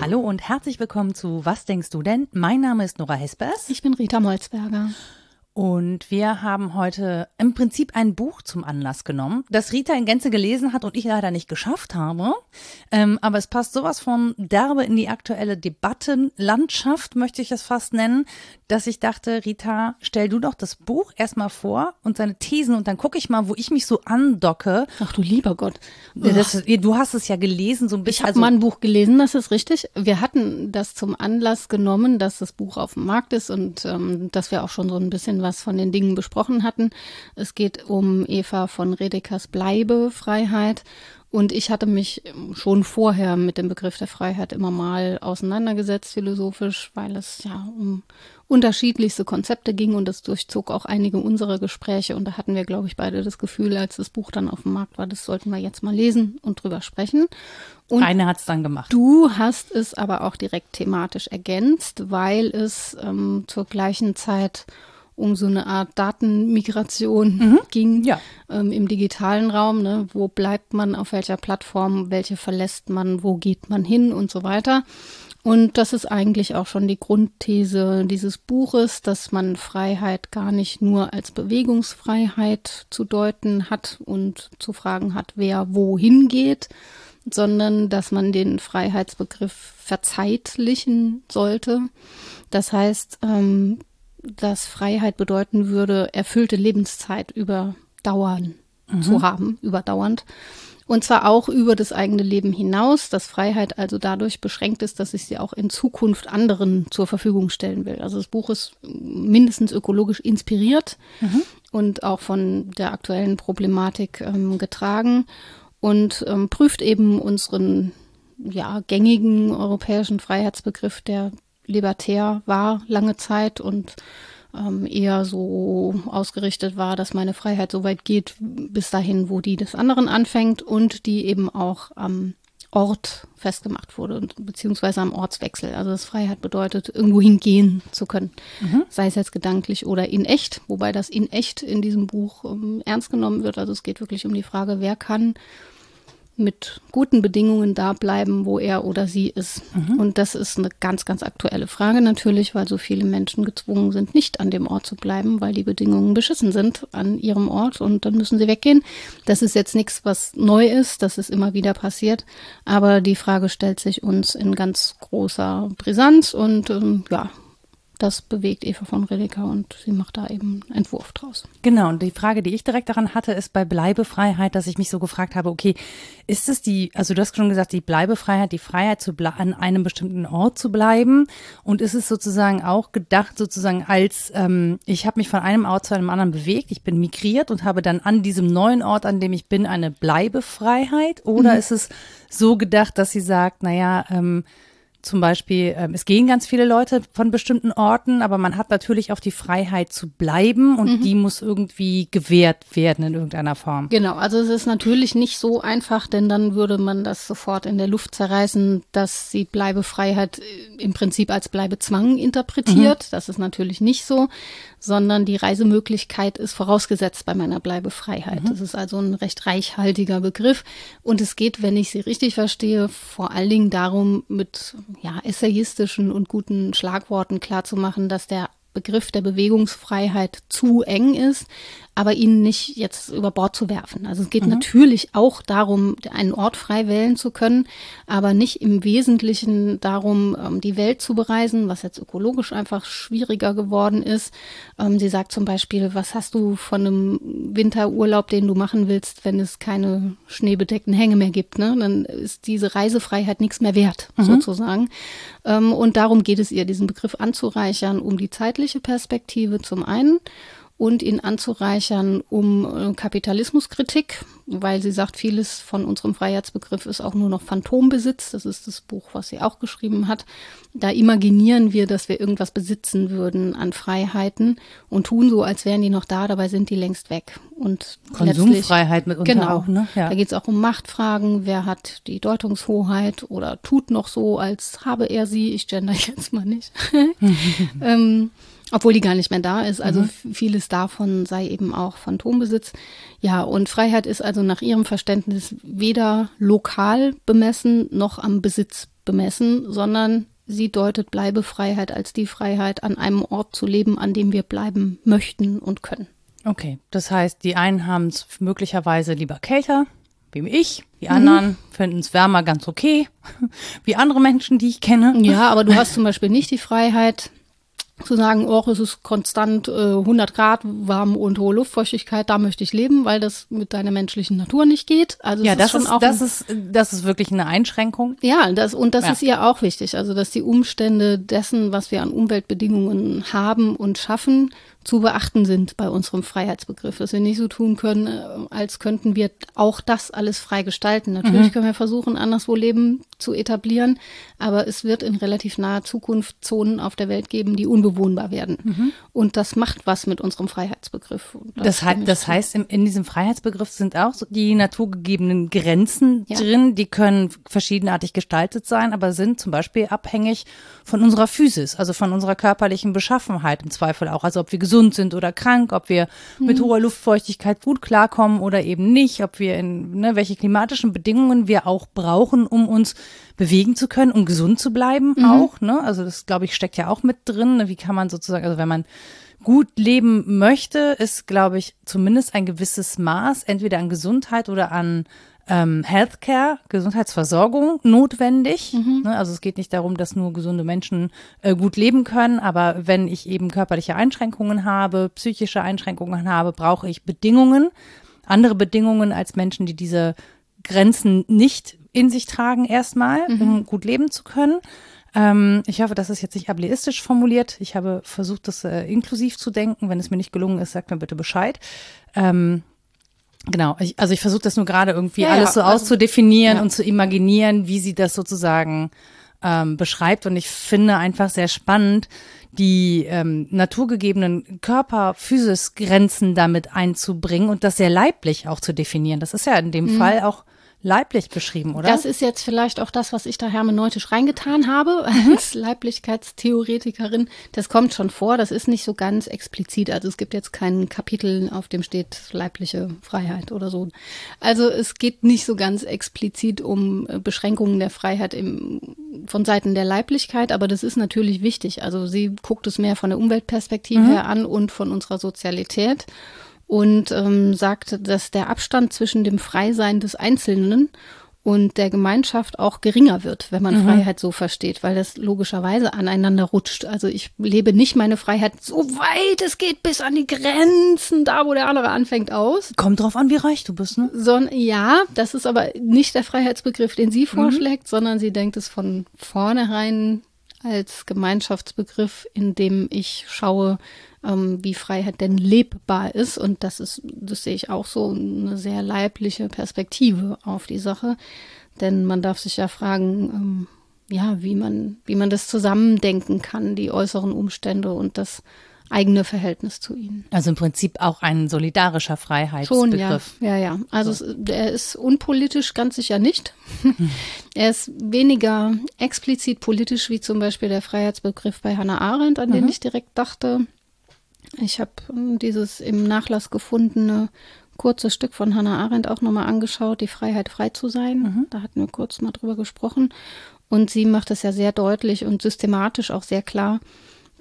Hallo und herzlich willkommen zu Was denkst du denn? Mein Name ist Nora Hespers. Ich bin Rita Molzberger. Und wir haben heute im Prinzip ein Buch zum Anlass genommen, das Rita in Gänze gelesen hat und ich leider nicht geschafft habe. Ähm, aber es passt sowas von derbe in die aktuelle Debattenlandschaft, möchte ich es fast nennen, dass ich dachte, Rita, stell du doch das Buch erstmal vor und seine Thesen und dann gucke ich mal, wo ich mich so andocke. Ach du lieber Gott. Das, du hast es ja gelesen, so ein bisschen. Ich habe also, mal ein Buch gelesen, das ist richtig. Wir hatten das zum Anlass genommen, dass das Buch auf dem Markt ist und ähm, dass wir auch schon so ein bisschen was von den Dingen besprochen hatten. Es geht um Eva von Redekers Bleibefreiheit. Und ich hatte mich schon vorher mit dem Begriff der Freiheit immer mal auseinandergesetzt, philosophisch, weil es ja um unterschiedlichste Konzepte ging und das durchzog auch einige unserer Gespräche. Und da hatten wir, glaube ich, beide das Gefühl, als das Buch dann auf dem Markt war, das sollten wir jetzt mal lesen und drüber sprechen. Und Eine hat es dann gemacht. Du hast es aber auch direkt thematisch ergänzt, weil es ähm, zur gleichen Zeit um so eine Art Datenmigration mhm. ging ja. ähm, im digitalen Raum. Ne? Wo bleibt man, auf welcher Plattform, welche verlässt man, wo geht man hin und so weiter. Und das ist eigentlich auch schon die Grundthese dieses Buches, dass man Freiheit gar nicht nur als Bewegungsfreiheit zu deuten hat und zu fragen hat, wer wohin geht, sondern dass man den Freiheitsbegriff verzeitlichen sollte. Das heißt, ähm, dass Freiheit bedeuten würde, erfüllte Lebenszeit überdauern mhm. zu haben, überdauernd. Und zwar auch über das eigene Leben hinaus, dass Freiheit also dadurch beschränkt ist, dass ich sie auch in Zukunft anderen zur Verfügung stellen will. Also das Buch ist mindestens ökologisch inspiriert mhm. und auch von der aktuellen Problematik ähm, getragen und ähm, prüft eben unseren ja, gängigen europäischen Freiheitsbegriff der libertär war lange Zeit und ähm, eher so ausgerichtet war, dass meine Freiheit so weit geht bis dahin, wo die des anderen anfängt und die eben auch am Ort festgemacht wurde, beziehungsweise am Ortswechsel. Also dass Freiheit bedeutet, irgendwo hingehen zu können, mhm. sei es jetzt gedanklich oder in echt, wobei das in echt in diesem Buch ähm, ernst genommen wird. Also es geht wirklich um die Frage, wer kann mit guten Bedingungen da bleiben, wo er oder sie ist. Mhm. Und das ist eine ganz, ganz aktuelle Frage natürlich, weil so viele Menschen gezwungen sind, nicht an dem Ort zu bleiben, weil die Bedingungen beschissen sind an ihrem Ort und dann müssen sie weggehen. Das ist jetzt nichts, was neu ist, das ist immer wieder passiert, aber die Frage stellt sich uns in ganz großer Brisanz und ähm, ja, das bewegt Eva von Redeker und sie macht da eben einen Entwurf draus. Genau, und die Frage, die ich direkt daran hatte, ist bei Bleibefreiheit, dass ich mich so gefragt habe, okay, ist es die, also du hast schon gesagt, die Bleibefreiheit, die Freiheit zu an einem bestimmten Ort zu bleiben und ist es sozusagen auch gedacht sozusagen als, ähm, ich habe mich von einem Ort zu einem anderen bewegt, ich bin migriert und habe dann an diesem neuen Ort, an dem ich bin, eine Bleibefreiheit oder mhm. ist es so gedacht, dass sie sagt, naja, ähm, zum Beispiel, ähm, es gehen ganz viele Leute von bestimmten Orten, aber man hat natürlich auch die Freiheit zu bleiben und mhm. die muss irgendwie gewährt werden in irgendeiner Form. Genau, also es ist natürlich nicht so einfach, denn dann würde man das sofort in der Luft zerreißen, dass sie Bleibefreiheit äh, im Prinzip als Bleibezwang interpretiert. Mhm. Das ist natürlich nicht so, sondern die Reisemöglichkeit ist vorausgesetzt bei meiner Bleibefreiheit. Mhm. Das ist also ein recht reichhaltiger Begriff. Und es geht, wenn ich sie richtig verstehe, vor allen Dingen darum, mit ja, essayistischen und guten Schlagworten klarzumachen, dass der Begriff der Bewegungsfreiheit zu eng ist, aber ihn nicht jetzt über Bord zu werfen. Also es geht mhm. natürlich auch darum, einen Ort frei wählen zu können, aber nicht im Wesentlichen darum, ähm, die Welt zu bereisen, was jetzt ökologisch einfach schwieriger geworden ist. Ähm, sie sagt zum Beispiel, was hast du von einem Winterurlaub, den du machen willst, wenn es keine schneebedeckten Hänge mehr gibt? Ne? Dann ist diese Reisefreiheit nichts mehr wert, mhm. sozusagen. Ähm, und darum geht es ihr, diesen Begriff anzureichern, um die zeitliche Perspektive zum einen und ihn anzureichern um äh, Kapitalismuskritik, weil sie sagt, vieles von unserem Freiheitsbegriff ist auch nur noch Phantombesitz. Das ist das Buch, was sie auch geschrieben hat. Da imaginieren wir, dass wir irgendwas besitzen würden an Freiheiten und tun so, als wären die noch da, dabei sind die längst weg. Und Konsumfreiheit mit genau, auch, ne? Ja. Da geht es auch um Machtfragen. Wer hat die Deutungshoheit oder tut noch so, als habe er sie? Ich gender jetzt mal nicht. ähm, Obwohl die gar nicht mehr da ist. Also mhm. vieles davon sei eben auch Phantombesitz. Ja, und Freiheit ist also nach ihrem Verständnis weder lokal bemessen noch am Besitz bemessen, sondern sie deutet Bleibefreiheit als die Freiheit, an einem Ort zu leben, an dem wir bleiben möchten und können. Okay, das heißt, die einen haben es möglicherweise lieber kälter, wie ich. Die mhm. anderen mhm. finden es wärmer ganz okay, wie andere Menschen, die ich kenne. Ja, aber du hast zum Beispiel nicht die Freiheit, zu sagen, oh, es ist konstant äh, 100 Grad warm und hohe Luftfeuchtigkeit, da möchte ich leben, weil das mit deiner menschlichen Natur nicht geht. Also ja, das ist, ist das ist das ist wirklich eine Einschränkung. Ja, das und das ja. ist ihr auch wichtig, also dass die Umstände dessen, was wir an Umweltbedingungen haben und schaffen, zu beachten sind bei unserem Freiheitsbegriff, dass wir nicht so tun können, äh, als könnten wir auch das alles frei gestalten. Natürlich mhm. können wir versuchen, anderswo Leben zu etablieren, aber es wird in relativ naher Zukunft Zonen auf der Welt geben, die unbewohnbar werden. Mhm. Und das macht was mit unserem Freiheitsbegriff. Das, he das heißt, in, in, diesem Freiheitsbegriff sind auch so die naturgegebenen Grenzen ja. drin, die können verschiedenartig gestaltet sein, aber sind zum Beispiel abhängig von unserer Physis, also von unserer körperlichen Beschaffenheit im Zweifel auch, also ob wir gesund gesund sind oder krank, ob wir mhm. mit hoher Luftfeuchtigkeit gut klarkommen oder eben nicht, ob wir in ne, welche klimatischen Bedingungen wir auch brauchen, um uns bewegen zu können, um gesund zu bleiben mhm. auch. Ne? Also das, glaube ich, steckt ja auch mit drin. Ne? Wie kann man sozusagen, also wenn man gut leben möchte, ist, glaube ich, zumindest ein gewisses Maß entweder an Gesundheit oder an ähm, Healthcare, Gesundheitsversorgung notwendig. Mhm. Ne, also es geht nicht darum, dass nur gesunde Menschen äh, gut leben können, aber wenn ich eben körperliche Einschränkungen habe, psychische Einschränkungen habe, brauche ich Bedingungen, andere Bedingungen als Menschen, die diese Grenzen nicht in sich tragen erstmal, mhm. um gut leben zu können. Ähm, ich hoffe, das ist jetzt nicht ableistisch formuliert. Ich habe versucht, das äh, inklusiv zu denken. Wenn es mir nicht gelungen ist, sagt mir bitte Bescheid. Ähm, Genau, ich, also ich versuche das nur gerade irgendwie ja, alles so also, auszudefinieren ja. und zu imaginieren, wie sie das sozusagen ähm, beschreibt. Und ich finde einfach sehr spannend, die ähm, naturgegebenen Körper-Physis-Grenzen damit einzubringen und das sehr leiblich auch zu definieren. Das ist ja in dem mhm. Fall auch leiblich beschrieben, oder? Das ist jetzt vielleicht auch das, was ich da hermeneutisch reingetan habe mhm. als Leiblichkeitstheoretikerin. Das kommt schon vor, das ist nicht so ganz explizit. Also es gibt jetzt kein Kapitel, auf dem steht leibliche Freiheit oder so. Also es geht nicht so ganz explizit um äh, Beschränkungen der Freiheit im, von Seiten der Leiblichkeit, aber das ist natürlich wichtig. Also sie guckt es mehr von der Umweltperspektive mhm. her an und von unserer Sozialität und ähm, sagt, dass der Abstand zwischen dem Freisein des Einzelnen und der Gemeinschaft auch geringer wird, wenn man mhm. Freiheit so versteht, weil das logischerweise aneinander rutscht. Also ich lebe nicht meine Freiheit so weit es geht bis an die Grenzen, da wo der andere anfängt aus. Kommt drauf an, wie reich du bist, ne? So, ja, das ist aber nicht der Freiheitsbegriff, den sie mhm. vorschlägt, mhm. sondern sie denkt es von vornherein als Gemeinschaftsbegriff, in dem ich schaue, ähm, wie Freiheit denn lebbar ist. Und das ist, das sehe ich auch so, eine sehr leibliche Perspektive auf die Sache. Denn man darf sich ja fragen, ähm, ja, wie man, wie man das zusammendenken kann, die äußeren Umstände und das eigene Verhältnis zu ihnen. Also im Prinzip auch ein solidarischer Freiheitsbegriff. Schon, ja, ja, ja. Also so. er ist unpolitisch ganz sicher nicht. Er ist weniger explizit politisch wie zum Beispiel der Freiheitsbegriff bei Hannah Arendt, an mhm. den ich direkt dachte. Ich habe ähm, dieses im Nachlass gefundene kurze Stück von Hannah Arendt auch nochmal angeschaut, die Freiheit frei zu sein. Mhm. Da hatten wir kurz mal drüber gesprochen. Und sie macht es ja sehr deutlich und systematisch auch sehr klar,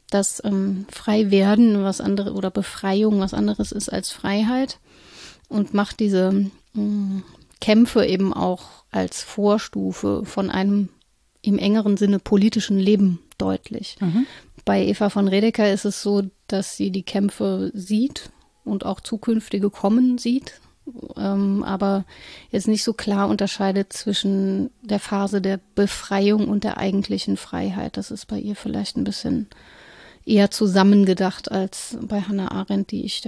dass ähm, frei werden was andere oder Befreiung was anderes ist als Freiheit und macht diese äh, Kämpfe eben auch als Vorstufe von einem im engeren Sinne politischen Leben deutlich. Mhm. Bei Eva von Redeker ist es so, dass sie die Kämpfe sieht und auch zukünftige kommen sieht, ähm, aber jetzt nicht so klar unterscheidet zwischen der Phase der Befreiung und der eigentlichen Freiheit. Das ist bei ihr vielleicht ein bisschen eher zusammengedacht als bei Hannah Arendt, die ich,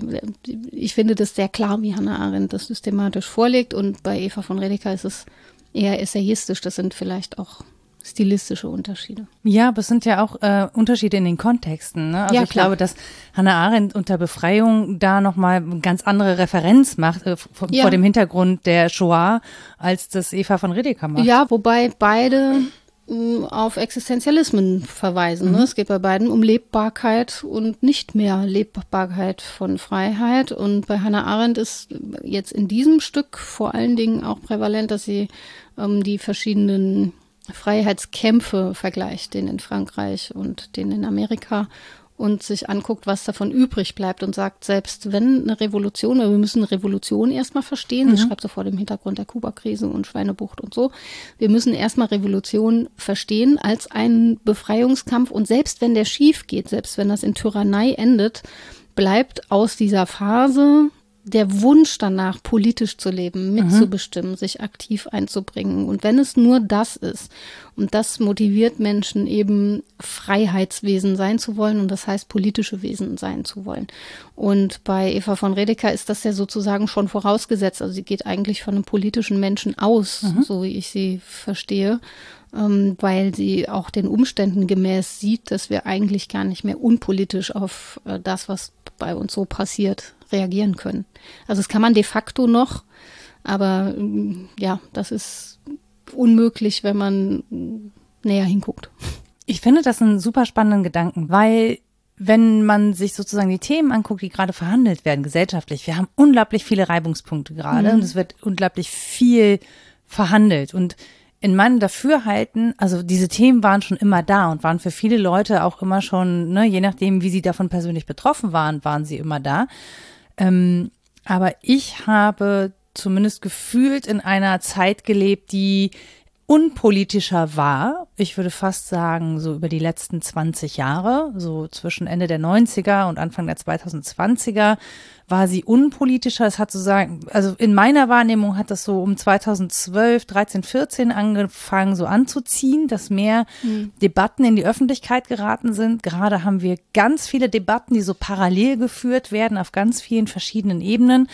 ich finde das sehr klar, wie Hannah Arendt das systematisch vorlegt und bei Eva von Redeker ist es eher essayistisch. Das sind vielleicht auch stilistische Unterschiede. Ja, aber es sind ja auch äh, Unterschiede in den Kontexten. Ne? Also ja, ich klar. glaube, dass Hannah Arendt unter Befreiung da nochmal eine ganz andere Referenz macht äh, vor, ja. vor, dem Hintergrund der Shoah, als das Eva von Redeker macht. Ja, wobei beide auf Existenzialismen verweisen. Ne? Mhm. Es geht bei beiden um Lebbarkeit und nicht mehr Lebbarkeit von Freiheit. Und bei Hannah Arendt ist jetzt in diesem Stück vor allen Dingen auch prävalent, dass sie ähm, die verschiedenen Freiheitskämpfe vergleicht, den in Frankreich und den in Amerika und sich anguckt, was davon übrig bleibt und sagt, selbst wenn eine Revolution, wir müssen Revolution erstmal verstehen, mhm. sie schreibt so vor dem Hintergrund der Kuba-Krise und Schweinebucht und so, wir müssen erstmal Revolution verstehen als einen Befreiungskampf und selbst wenn der schief geht, selbst wenn das in Tyrannei endet, bleibt aus dieser Phase der Wunsch danach, politisch zu leben, mitzubestimmen, mhm. sich aktiv einzubringen. Und wenn es nur das ist, und das motiviert Menschen eben Freiheitswesen sein zu wollen und das heißt politische Wesen sein zu wollen. Und bei Eva von Redeker ist das ja sozusagen schon vorausgesetzt. Also sie geht eigentlich von einem politischen Menschen aus, mhm. so wie ich sie verstehe. Ähm, weil sie auch den Umständen gemäß sieht, dass wir eigentlich gar nicht mehr unpolitisch auf äh, das, was bei uns so passiert, reagieren können. Also das kann man de facto noch, aber mm, ja, das ist unmöglich, wenn man näher hinguckt. Ich finde das einen super spannenden Gedanken, weil wenn man sich sozusagen die Themen anguckt, die gerade verhandelt werden, gesellschaftlich, wir haben unglaublich viele Reibungspunkte gerade mhm. und es wird unglaublich viel verhandelt und in meinem Dafürhalten, also diese Themen waren schon immer da und waren für viele Leute auch immer schon, ne, je nachdem, wie sie davon persönlich betroffen waren, waren sie immer da. Ähm, aber ich habe zumindest gefühlt in einer Zeit gelebt, die unpolitischer war. Ich würde fast sagen, so über die letzten 20 Jahre, so zwischen Ende der 90er und Anfang der 2020er war sie unpolitischer. Es hat sozusagen, also in meiner Wahrnehmung hat das so um 2012, 13, 14 angefangen so anzuziehen, dass mehr mhm. Debatten in die Öffentlichkeit geraten sind. Gerade haben wir ganz viele Debatten, die so parallel geführt werden auf ganz vielen verschiedenen Ebenen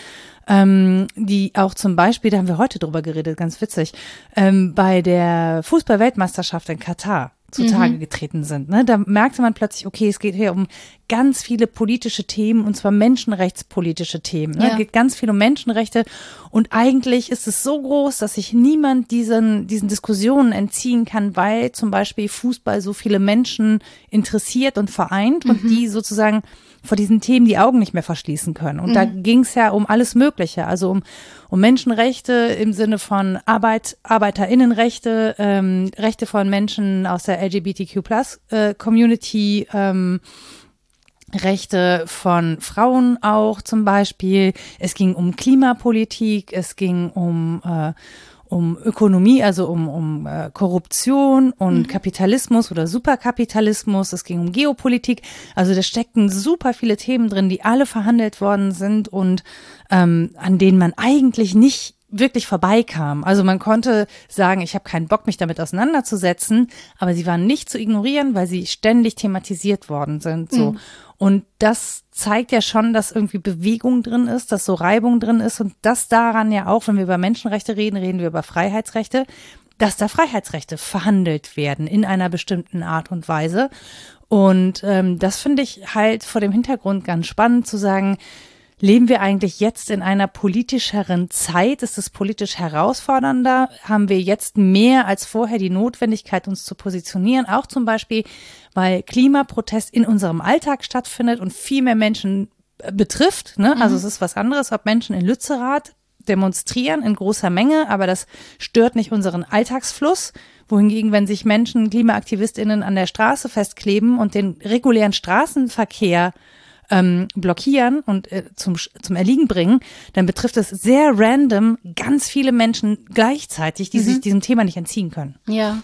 ähm, die auch zum Beispiel, da haben wir heute drüber geredet, ganz witzig, ähm, bei der Fußball-Weltmeisterschaft in Katar zutage mhm. getreten sind. Ne? Da merkte man plötzlich, okay, es geht hier um ganz viele politische Themen und zwar menschenrechtspolitische Themen. Ne? Ja. Es geht ganz viel um Menschenrechte und eigentlich ist es so groß, dass sich niemand diesen, diesen Diskussionen entziehen kann, weil zum Beispiel Fußball so viele Menschen interessiert und vereint mhm. und die sozusagen vor diesen Themen die Augen nicht mehr verschließen können. Und mhm. da ging es ja um alles Mögliche, also um, um Menschenrechte im Sinne von Arbeit, ArbeiterInnenrechte, ähm, Rechte von Menschen aus der LGBTQ Plus äh, Community, ähm, Rechte von Frauen auch zum Beispiel. Es ging um Klimapolitik, es ging um äh, um Ökonomie, also um, um äh, Korruption und mhm. Kapitalismus oder Superkapitalismus. Es ging um Geopolitik. Also da steckten super viele Themen drin, die alle verhandelt worden sind und ähm, an denen man eigentlich nicht wirklich vorbeikam. Also man konnte sagen, ich habe keinen Bock, mich damit auseinanderzusetzen, aber sie waren nicht zu ignorieren, weil sie ständig thematisiert worden sind. So. Mhm. Und das zeigt ja schon, dass irgendwie Bewegung drin ist, dass so Reibung drin ist und das daran ja auch, wenn wir über Menschenrechte reden, reden wir über Freiheitsrechte, dass da Freiheitsrechte verhandelt werden in einer bestimmten Art und Weise. Und ähm, das finde ich halt vor dem Hintergrund ganz spannend zu sagen, Leben wir eigentlich jetzt in einer politischeren Zeit? Ist es politisch herausfordernder? Haben wir jetzt mehr als vorher die Notwendigkeit, uns zu positionieren? Auch zum Beispiel, weil Klimaprotest in unserem Alltag stattfindet und viel mehr Menschen äh, betrifft. Ne? Also mhm. es ist was anderes, ob Menschen in Lützerath demonstrieren in großer Menge, aber das stört nicht unseren Alltagsfluss. Wohingegen, wenn sich Menschen, KlimaaktivistInnen an der Straße festkleben und den regulären Straßenverkehr ähm, blockieren und äh, zum, zum Erliegen bringen, dann betrifft es sehr random ganz viele Menschen gleichzeitig, die mhm. sich diesem Thema nicht entziehen können. Ja,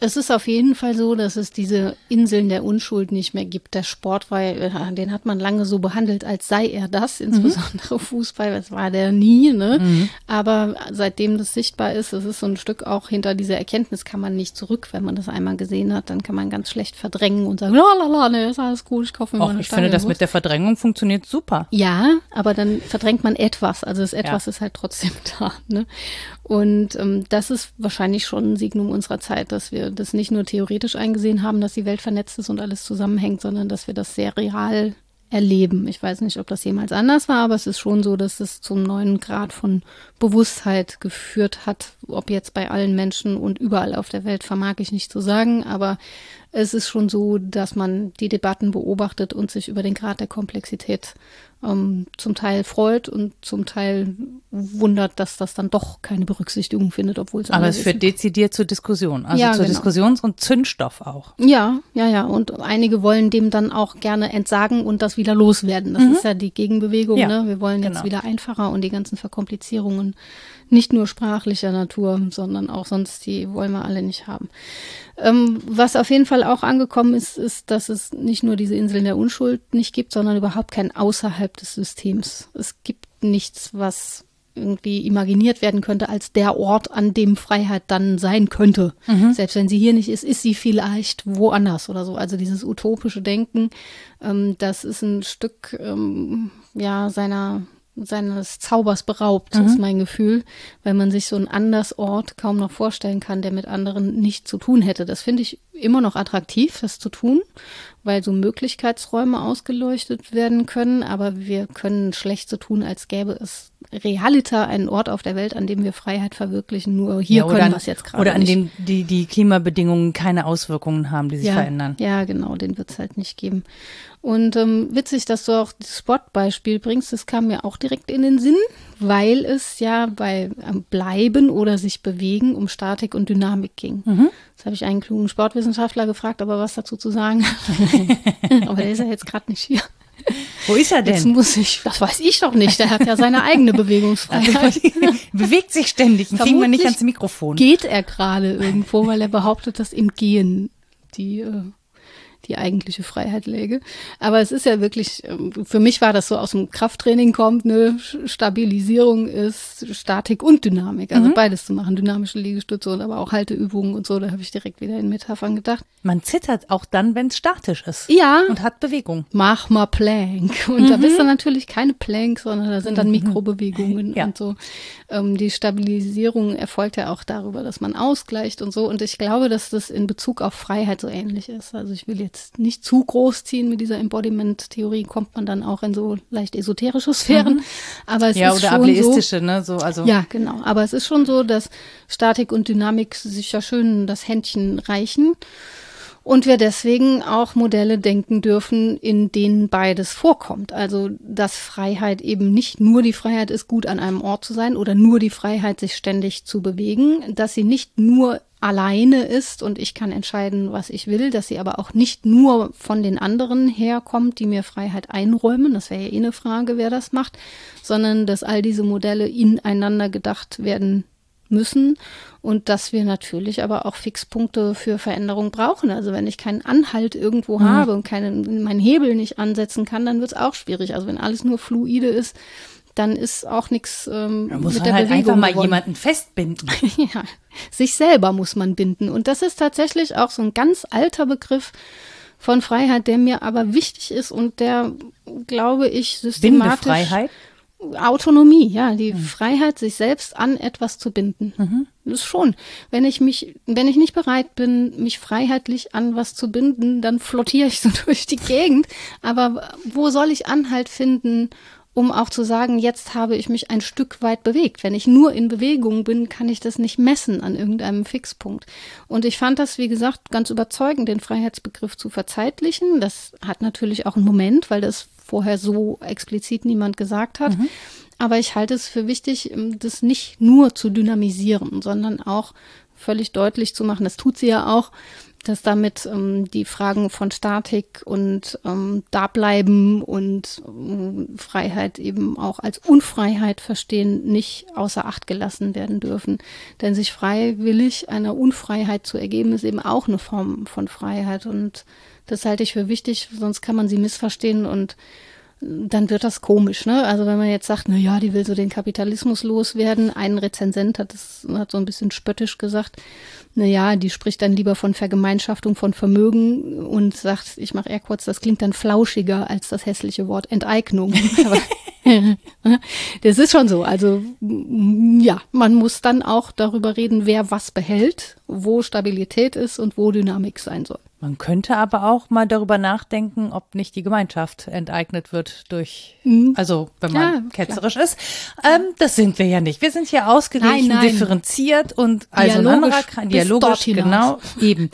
es ist auf jeden Fall so, dass es diese Inseln der Unschuld nicht mehr gibt. Der Sport war, äh, den hat man lange so behandelt, als sei er das, mhm. insbesondere mhm. Fußball, das war der nie. Ne? Mhm. Aber seitdem das sichtbar ist, es ist so ein Stück auch hinter dieser Erkenntnis kann man nicht zurück, wenn man das einmal gesehen hat, dann kann man ganz schlecht verdrängen und sagen, la la la, ne, ist alles cool, ich kaufe mir Och, mal eine Ich finde, das mit der Verdrängung funktioniert super. Ja, aber dann verdrängt man etwas, also das etwas ja. ist halt trotzdem da. Ne? Und ähm, das ist wahrscheinlich schon ein Signum unserer Zeit, dass wir das nicht nur theoretisch eingesehen haben, dass die Welt vernetzt ist und alles zusammenhängt, sondern dass wir das sehr real erleben. Ich weiß nicht, ob das jemals anders war, aber es ist schon so, dass es zum neuen Grad von Bewusstheit geführt hat. Ob jetzt bei allen Menschen und überall auf der Welt vermag ich nicht zu sagen, aber es ist schon so, dass man die Debatten beobachtet und sich über den Grad der Komplexität ähm, zum Teil freut und zum Teil wundert, dass das dann doch keine Berücksichtigung findet, obwohl es Aber es führt dezidiert zur Diskussion, also Ja, zur genau. Diskussions- und Zündstoff auch. Ja, ja, ja. Und einige wollen dem dann auch gerne entsagen und das wieder loswerden. Das ist ja die Gegenbewegung. Mhm. Ja, ne? Wir wollen jetzt genau. wieder einfacher und die ganzen Verkomplizierungen nicht nur sprachlicher Natur, sondern auch sonst, die wollen wir alle nicht haben. Ähm, was auf jeden Fall auch angekommen ist, ist, dass es nicht nur diese Inseln der Unschuld nicht gibt, sondern überhaupt kein außerhalb des Systems. Es gibt nichts, was irgendwie imaginiert werden könnte als der Ort, an dem Freiheit dann sein könnte. Selbst wenn sie hier nicht ist, ist sie vielleicht woanders oder so. Also dieses utopische Denken, ähm, das ist ein Stück ähm, ja seiner seines Zaubers beraubt, ist mein Gefühl, weil man sich so einen Andersort kaum noch vorstellen kann, der mit anderen nicht zu tun hätte. Das finde ich immer noch attraktiv, das zu tun, weil so Möglichkeitsräume ausgeleuchtet werden können, aber wir können schlecht so tun, als gäbe es realiter einen Ort auf der Welt, an dem wir Freiheit verwirklichen. Nur hier Ja, können wir es jetzt gerade Oder an nicht. dem die, die Klimabedingungen keine Auswirkungen haben, die sich ja, verändern. Ja, genau, den wird es halt nicht geben. Und ähm, witzig, dass du auch das Sportbeispiel bringst, das kam mir auch direkt in den Sinn, weil es ja bei ähm, Bleiben oder sich bewegen um Statik und Dynamik ging. Mhm. Das habe ich einen klugen Sportwissenschaftler gefragt, ob er was dazu zu sagen. Aber der ist ja jetzt gerade nicht hier. Wo ist er Jetzt denn? muss ich, das weiß ich doch nicht, der hat ja seine eigene Bewegungsfreiheit. Bewegt sich ständig, den kriegen wir nicht ans Mikrofon. geht er gerade irgendwo, weil er behauptet, dass im Gehen die, äh, die eigentliche Freiheit läge. Aber es ist ja wirklich, ähm, für mich war das so aus dem Krafttraining kommt, ne, Stabilisierung ist Statik und Dynamik, also beides zu machen, dynamische Liegestütze und aber auch Halteübungen und so, da habe ich direkt wieder in Metaphern gedacht. Man zittert auch dann, wenn es statisch ist. Ja. Und hat Bewegung. mach mal Plank. Und da bist du natürlich keine Plank, sondern da sind dann Mikrobewegungen Ja. und so. Ähm, die Stabilisierung erfolgt ja auch darüber, dass man ausgleicht und so. Und ich glaube, dass das in Bezug auf Freiheit so ähnlich ist. Also ich will jetzt nicht zu groß ziehen mit dieser Embodiment-Theorie, kommt man dann auch in so leicht esoterische Sphären. Aber es Ja, ist oder schon so, ableistische, ne? So, also. ja, genau. Aber es ist schon so, dass Statik und Dynamik sich ja schön das Händchen reichen. Und wir deswegen auch Modelle denken dürfen, in denen beides vorkommt. Also, dass Freiheit eben nicht nur die Freiheit ist, gut an einem Ort zu sein oder nur die Freiheit, sich ständig zu bewegen, dass sie nicht nur alleine ist und ich kann entscheiden, was ich will, dass sie aber auch nicht nur von den anderen herkommt, die mir Freiheit einräumen, das wäre ja eh eine Frage, wer das macht, sondern dass all diese Modelle ineinander gedacht werden müssen und dass wir natürlich aber auch Fixpunkte für Veränderung brauchen. Also wenn ich keinen Anhalt irgendwo habe und keinen, meinen Hebel nicht ansetzen kann, dann wird es auch schwierig. Also wenn alles nur fluide ist, dann ist auch nichts ähm, Da muss mit man der halt Bewegung einfach mal gewonnen. jemanden festbinden. Ja, sich selber muss man binden. Und das ist tatsächlich auch so ein ganz alter Begriff von Freiheit, der mir aber wichtig ist und der, glaube ich, systematisch. Bindefreiheit. Autonomie, ja, die Freiheit, sich selbst an etwas zu binden. Das ist schon. Wenn ich mich, wenn ich nicht bereit bin, mich freiheitlich an was zu binden, dann flottiere ich so durch die Gegend. Aber wo soll ich Anhalt finden, um auch zu sagen, jetzt habe ich mich ein Stück weit bewegt. Wenn ich nur in Bewegung bin, kann ich das nicht messen an irgendeinem Fixpunkt. Und ich fand das, wie gesagt, ganz überzeugend, den Freiheitsbegriff zu verzeitlichen. Das hat natürlich auch einen Moment, weil das vorher so explizit niemand gesagt hat. Aber ich halte es für wichtig, ähm, das nicht nur zu dynamisieren, sondern auch völlig deutlich zu machen. Das tut sie ja auch, dass damit ähm, die Fragen von Statik und ähm, Dableiben und ähm, Freiheit eben auch als Unfreiheit verstehen, nicht außer Acht gelassen werden dürfen. Denn sich freiwillig einer Unfreiheit zu ergeben, ist eben auch eine Form von Freiheit. Und das halte ich für wichtig, sonst kann man sie missverstehen und dann wird das komisch, ne? Also wenn man jetzt sagt, na ja, die will so den Kapitalismus loswerden, ein Rezensent hat das hat so ein bisschen spöttisch gesagt, na ja, die spricht dann lieber von Vergemeinschaftung von Vermögen und sagt, ich mache eher kurz, das klingt dann flauschiger als das hässliche Wort Enteignung. Das ist schon so. Also ja, man muss dann auch darüber reden, wer was behält, wo Stabilität ist und wo Dynamik sein soll. Man könnte aber auch mal darüber nachdenken, ob nicht die Gemeinschaft enteignet wird durch, mhm. also wenn man ja, ketzerisch klar. ist. Ähm, das sind wir ja nicht. Wir sind hier ausgeglichen, nein, nein. differenziert und also dialogisch, ein anderer, dialogisch, genau, eben.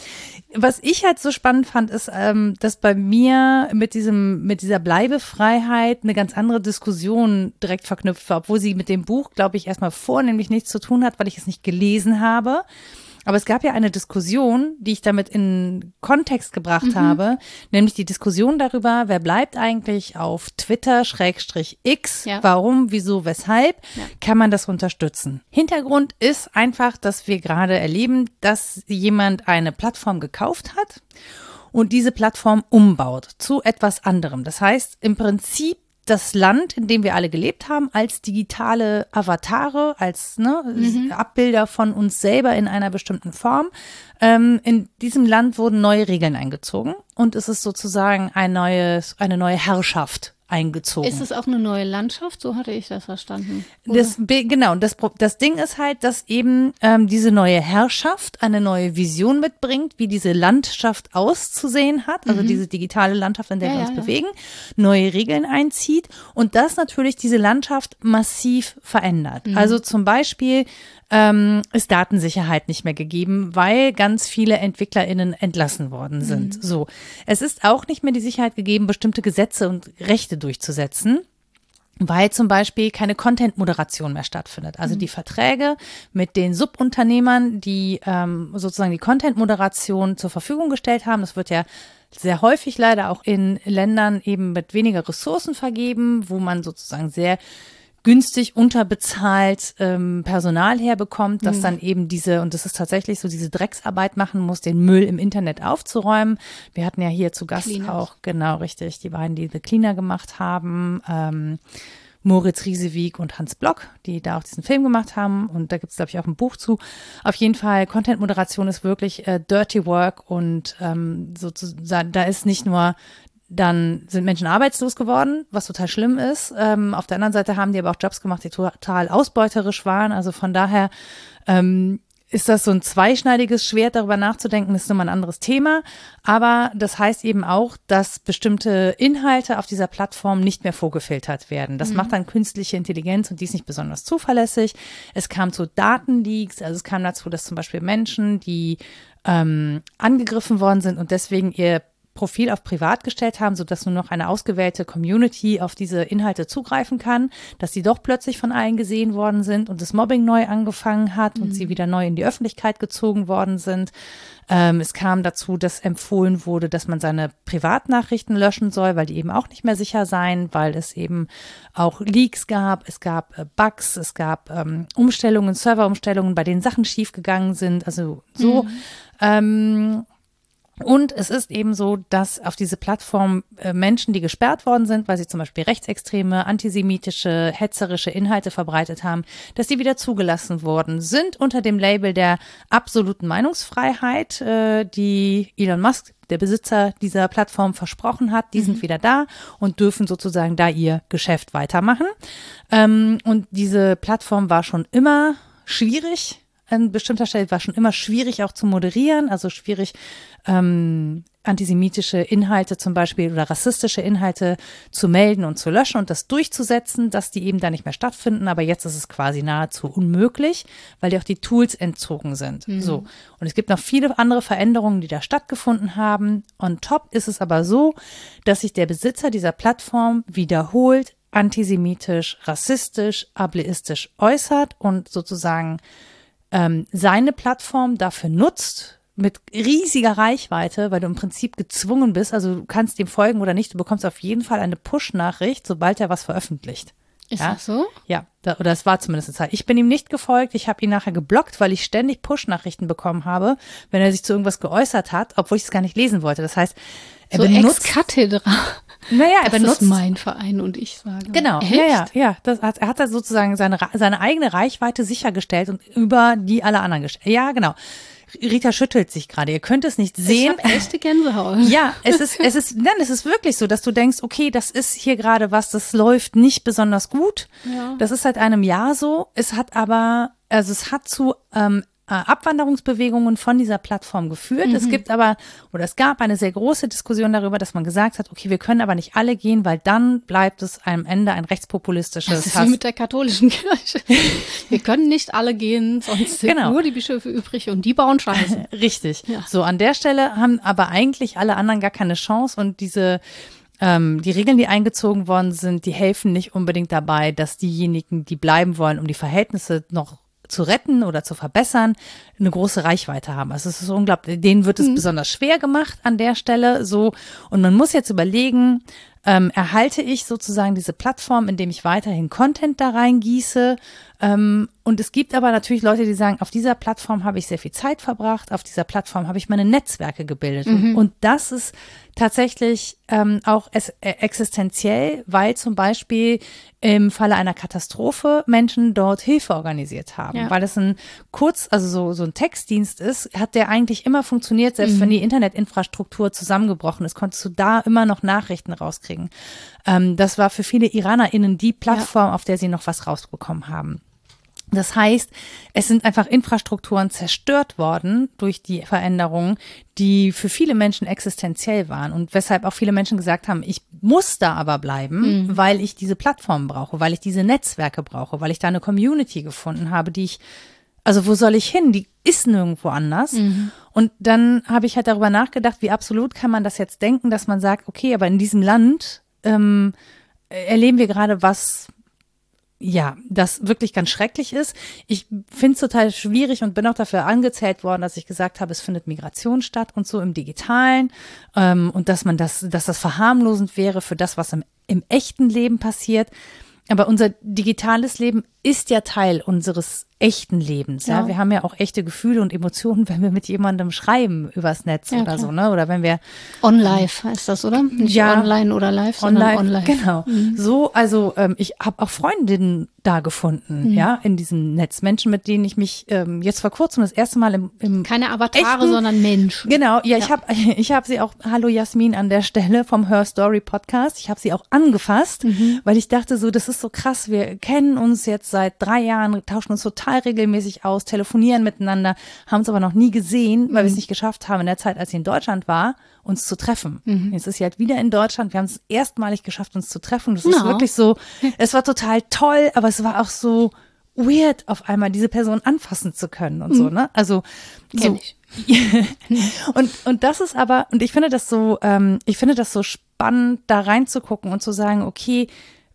Was ich halt so spannend fand, ist, ähm, dass bei mir mit diesem, mit dieser Bleibefreiheit eine ganz andere Diskussion direkt verknüpft war, obwohl sie mit dem Buch, glaube ich, erstmal vornehmlich nichts zu tun hat, weil ich es nicht gelesen habe. Aber es gab ja eine Diskussion, die ich damit in Kontext gebracht mhm. habe, nämlich die Diskussion darüber, wer bleibt eigentlich auf Twitter Schrägstrich X, ja. warum, wieso, weshalb, ja. kann man das unterstützen. Hintergrund ist einfach, dass wir gerade erleben, dass jemand eine Plattform gekauft hat und diese Plattform umbaut zu etwas anderem. Das heißt, im Prinzip das Land, in dem wir alle gelebt haben, als digitale Avatare, als ne, mhm. Abbilder von uns selber in einer bestimmten Form. Ähm, in diesem Land wurden neue Regeln eingezogen und es ist sozusagen ein neues, eine neue Herrschaft eingezogen. Ist es auch eine neue Landschaft? So hatte ich das verstanden. Das, genau, das, das Ding ist halt, dass eben ähm, diese neue Herrschaft eine neue Vision mitbringt, wie diese Landschaft auszusehen hat, also mhm. diese digitale Landschaft, in der ja, wir uns ja, bewegen, neue Regeln einzieht und das natürlich diese Landschaft massiv verändert. Mhm. Also zum Beispiel ähm, ist Datensicherheit nicht mehr gegeben, weil ganz viele EntwicklerInnen entlassen worden sind. Mhm. So. Es ist auch nicht mehr die Sicherheit gegeben, bestimmte Gesetze und Rechte durchzusetzen weil zum Beispiel keine Content-Moderation mehr stattfindet. Also mhm. die Verträge mit den Subunternehmern, die ähm, sozusagen die Content-Moderation zur Verfügung gestellt haben, das wird ja sehr häufig leider auch in Ländern eben mit weniger Ressourcen vergeben, wo man sozusagen sehr günstig unterbezahlt ähm, Personal herbekommt, das mhm. dann eben diese, und das ist tatsächlich so, diese Drecksarbeit machen muss, den Müll im Internet aufzuräumen. Wir hatten ja hier zu Gast Cleaners. auch, genau richtig, die beiden, die The Cleaner gemacht haben. Ähm, Moritz Riesewig und Hans Block, die da auch diesen Film gemacht haben. Und da gibt es, glaube ich, auch ein Buch zu. Auf jeden Fall, Content-Moderation ist wirklich äh, Dirty Work und ähm, sozusagen, da ist nicht nur dann sind Menschen arbeitslos geworden, was total schlimm ist. Ähm, auf der anderen Seite haben die aber auch Jobs gemacht, die total ausbeuterisch waren. Also von daher ähm, ist das so ein zweischneidiges Schwert, darüber nachzudenken, ist nochmal ein anderes Thema. Aber das heißt eben auch, dass bestimmte Inhalte auf dieser Plattform nicht mehr vorgefiltert werden. Das mhm. macht dann künstliche Intelligenz und die ist nicht besonders zuverlässig. Es kam zu Datenleaks, also es kam dazu, dass zum Beispiel Menschen, die ähm, angegriffen worden sind und deswegen ihr Profil auf privat gestellt haben, sodass nur noch eine ausgewählte Community auf diese Inhalte zugreifen kann, dass sie doch plötzlich von allen gesehen worden sind und das Mobbing neu angefangen hat mhm. und sie mhm. wieder neu in die Öffentlichkeit gezogen worden sind. Ähm, es kam dazu, dass empfohlen wurde, dass man seine Privatnachrichten löschen soll, weil die eben auch nicht mehr sicher seien, weil es eben auch Leaks gab, es gab äh, Bugs, es gab ähm, Umstellungen, Serverumstellungen, bei denen Sachen schiefgegangen sind. Also so. Mhm. Ähm, und es ist eben so, dass auf diese Plattform äh, Menschen, die gesperrt worden sind, weil sie zum Beispiel rechtsextreme, antisemitische, hetzerische Inhalte verbreitet haben, dass die wieder zugelassen worden sind unter dem Label der absoluten Meinungsfreiheit, äh, die Elon Musk, der Besitzer dieser Plattform, versprochen hat. Die mhm. sind wieder da und dürfen sozusagen da ihr Geschäft weitermachen. Ähm, und diese Plattform war schon immer schwierig an bestimmter Stelle war schon immer schwierig auch zu moderieren, also schwierig ähm, antisemitische Inhalte zum Beispiel oder rassistische Inhalte zu melden und zu löschen und das durchzusetzen, dass die eben da nicht mehr stattfinden. Aber jetzt ist es quasi nahezu unmöglich, weil dir auch die Tools entzogen sind. Mhm. So. Und es gibt noch viele andere Veränderungen, die da stattgefunden haben. On top ist es aber so, dass sich der Besitzer dieser Plattform wiederholt antisemitisch, rassistisch, ableistisch äußert und sozusagen ähm, seine Plattform dafür nutzt, mit riesiger Reichweite, weil du im Prinzip gezwungen bist, also du kannst dem folgen oder nicht, du bekommst auf jeden Fall eine Push-Nachricht, sobald er was veröffentlicht. Ist ja? das so? Ja, da, oder es war zumindest eine Zeit. Ich bin ihm nicht gefolgt, ich habe ihn nachher geblockt, weil ich ständig Push-Nachrichten bekommen habe, wenn er sich zu irgendwas geäußert hat, obwohl ich es gar nicht lesen wollte. Das heißt, er so benutzt Ex-Kathedra. Naja, er das benutzt ist mein Verein und ich sage. Genau, Echt? ja, ja, ja. Das hat, er hat da sozusagen seine, seine eigene Reichweite sichergestellt und über die alle anderen gestellt. Ja, genau. Rita schüttelt sich gerade. Ihr könnt es nicht sehen. Ich habe echte Gänsehaut. Ja, es ist, es ist, nein, es ist wirklich so, dass du denkst, okay, das ist hier gerade was, das läuft nicht besonders gut. Ja. Das ist seit einem Jahr so. Es hat aber, also es hat zu ähm, äh, Abwanderungsbewegungen von dieser Plattform geführt. Mhm. Es gibt aber, oder es gab eine sehr große Diskussion darüber, dass man gesagt hat, okay, wir können aber nicht alle gehen, weil dann bleibt es am Ende ein rechtspopulistisches Das ist Hass. wie mit der katholischen Kirche. Wir können nicht alle gehen, sonst sind genau. nur die Bischöfe übrig und die bauen Scheiße. Richtig. Ja. So, an der Stelle haben aber eigentlich alle anderen gar keine Chance und diese ähm, die Regeln, die eingezogen worden sind, die helfen nicht unbedingt dabei, dass diejenigen, die bleiben wollen, um die Verhältnisse noch zu retten oder zu verbessern, eine große Reichweite haben. Also es ist unglaublich. Denen wird es mhm. besonders schwer gemacht an der Stelle. So und man muss jetzt überlegen, ähm, erhalte ich sozusagen diese Plattform, indem ich weiterhin Content da reingieße. Ähm, und es gibt aber natürlich Leute, die sagen, auf dieser Plattform habe ich sehr viel Zeit verbracht, auf dieser Plattform habe ich meine Netzwerke gebildet. Mhm. Und das ist tatsächlich ähm, auch es, äh, existenziell, weil zum Beispiel im Falle einer Katastrophe Menschen dort Hilfe organisiert haben. Ja. Weil es ein kurz, also so, so ein Textdienst ist, hat der eigentlich immer funktioniert, selbst mhm. wenn die Internetinfrastruktur zusammengebrochen ist, konntest du da immer noch Nachrichten rauskriegen. Ähm, das war für viele IranerInnen die Plattform, ja. auf der sie noch was rausbekommen haben. Das heißt, es sind einfach Infrastrukturen zerstört worden durch die Veränderungen, die für viele Menschen existenziell waren und weshalb auch viele Menschen gesagt haben, ich muss da aber bleiben, mhm. weil ich diese Plattformen brauche, weil ich diese Netzwerke brauche, weil ich da eine Community gefunden habe, die ich, also wo soll ich hin? Die ist nirgendwo anders. Mhm. Und dann habe ich halt darüber nachgedacht, wie absolut kann man das jetzt denken, dass man sagt, okay, aber in diesem Land ähm, erleben wir gerade was, ja, das wirklich ganz schrecklich ist. Ich finde es total schwierig und bin auch dafür angezählt worden, dass ich gesagt habe, es findet Migration statt und so im Digitalen ähm, und dass man das, dass das verharmlosend wäre für das, was im, im echten Leben passiert. Aber unser digitales Leben ist ja Teil unseres echten Lebens. Ja. ja. wir haben ja auch echte Gefühle und Emotionen, wenn wir mit jemandem schreiben übers Netz ja, oder klar. so, ne? Oder wenn wir On-Live heißt das, oder? Nicht ja, online oder live, sondern online. Genau. Mhm. So, also ähm, ich habe auch Freundinnen da gefunden, mhm. ja, in diesem Netz. Menschen, mit denen ich mich ähm, jetzt vor kurzem das erste Mal im, im keine Avatare, echten, sondern Menschen. Genau, ja, ja. ich habe ich habe sie auch. Hallo Jasmin an der Stelle vom Her Story Podcast. Ich habe sie auch angefasst, mhm. weil ich dachte so, das ist so krass. Wir kennen uns jetzt seit drei Jahren, tauschen uns total regelmäßig aus, telefonieren miteinander, haben uns aber noch nie gesehen, weil mhm. wir es nicht geschafft haben in der Zeit, als sie in Deutschland war, uns zu treffen. Mhm. Jetzt ist sie halt wieder in Deutschland. Wir haben es erstmalig geschafft, uns zu treffen. Das no. ist wirklich so, es war total toll, aber es war auch so weird, auf einmal diese Person anfassen zu können und mhm. so, ne? Also so. Ich. und und das ist aber und ich finde das so ähm, ich finde das so spannend da reinzugucken und zu sagen okay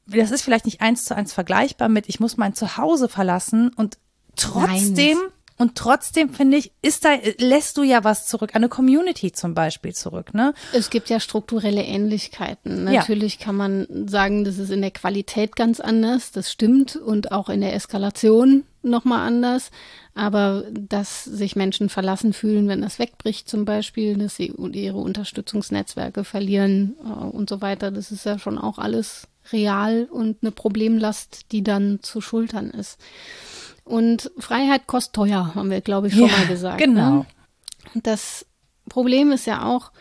das ist vielleicht nicht eins zu eins vergleichbar mit, ich muss mein Zuhause verlassen und trotzdem, Nein. und trotzdem finde ich, ist da, lässt du ja was zurück, eine Community zum Beispiel zurück, ne? Es gibt ja strukturelle Ähnlichkeiten. Natürlich ja. kann man sagen, das ist in der Qualität ganz anders, das stimmt, und auch in der Eskalation nochmal anders. Aber dass sich Menschen verlassen fühlen, wenn das wegbricht zum Beispiel, dass sie ihre Unterstützungsnetzwerke verlieren äh, und so weiter, das ist ja schon auch alles real und eine Problemlast, die dann zu schultern ist. Und Freiheit kostet teuer, haben wir, glaube ich, schon ja, mal gesagt. Ne? Genau. Ne? Das Problem ist ja auch,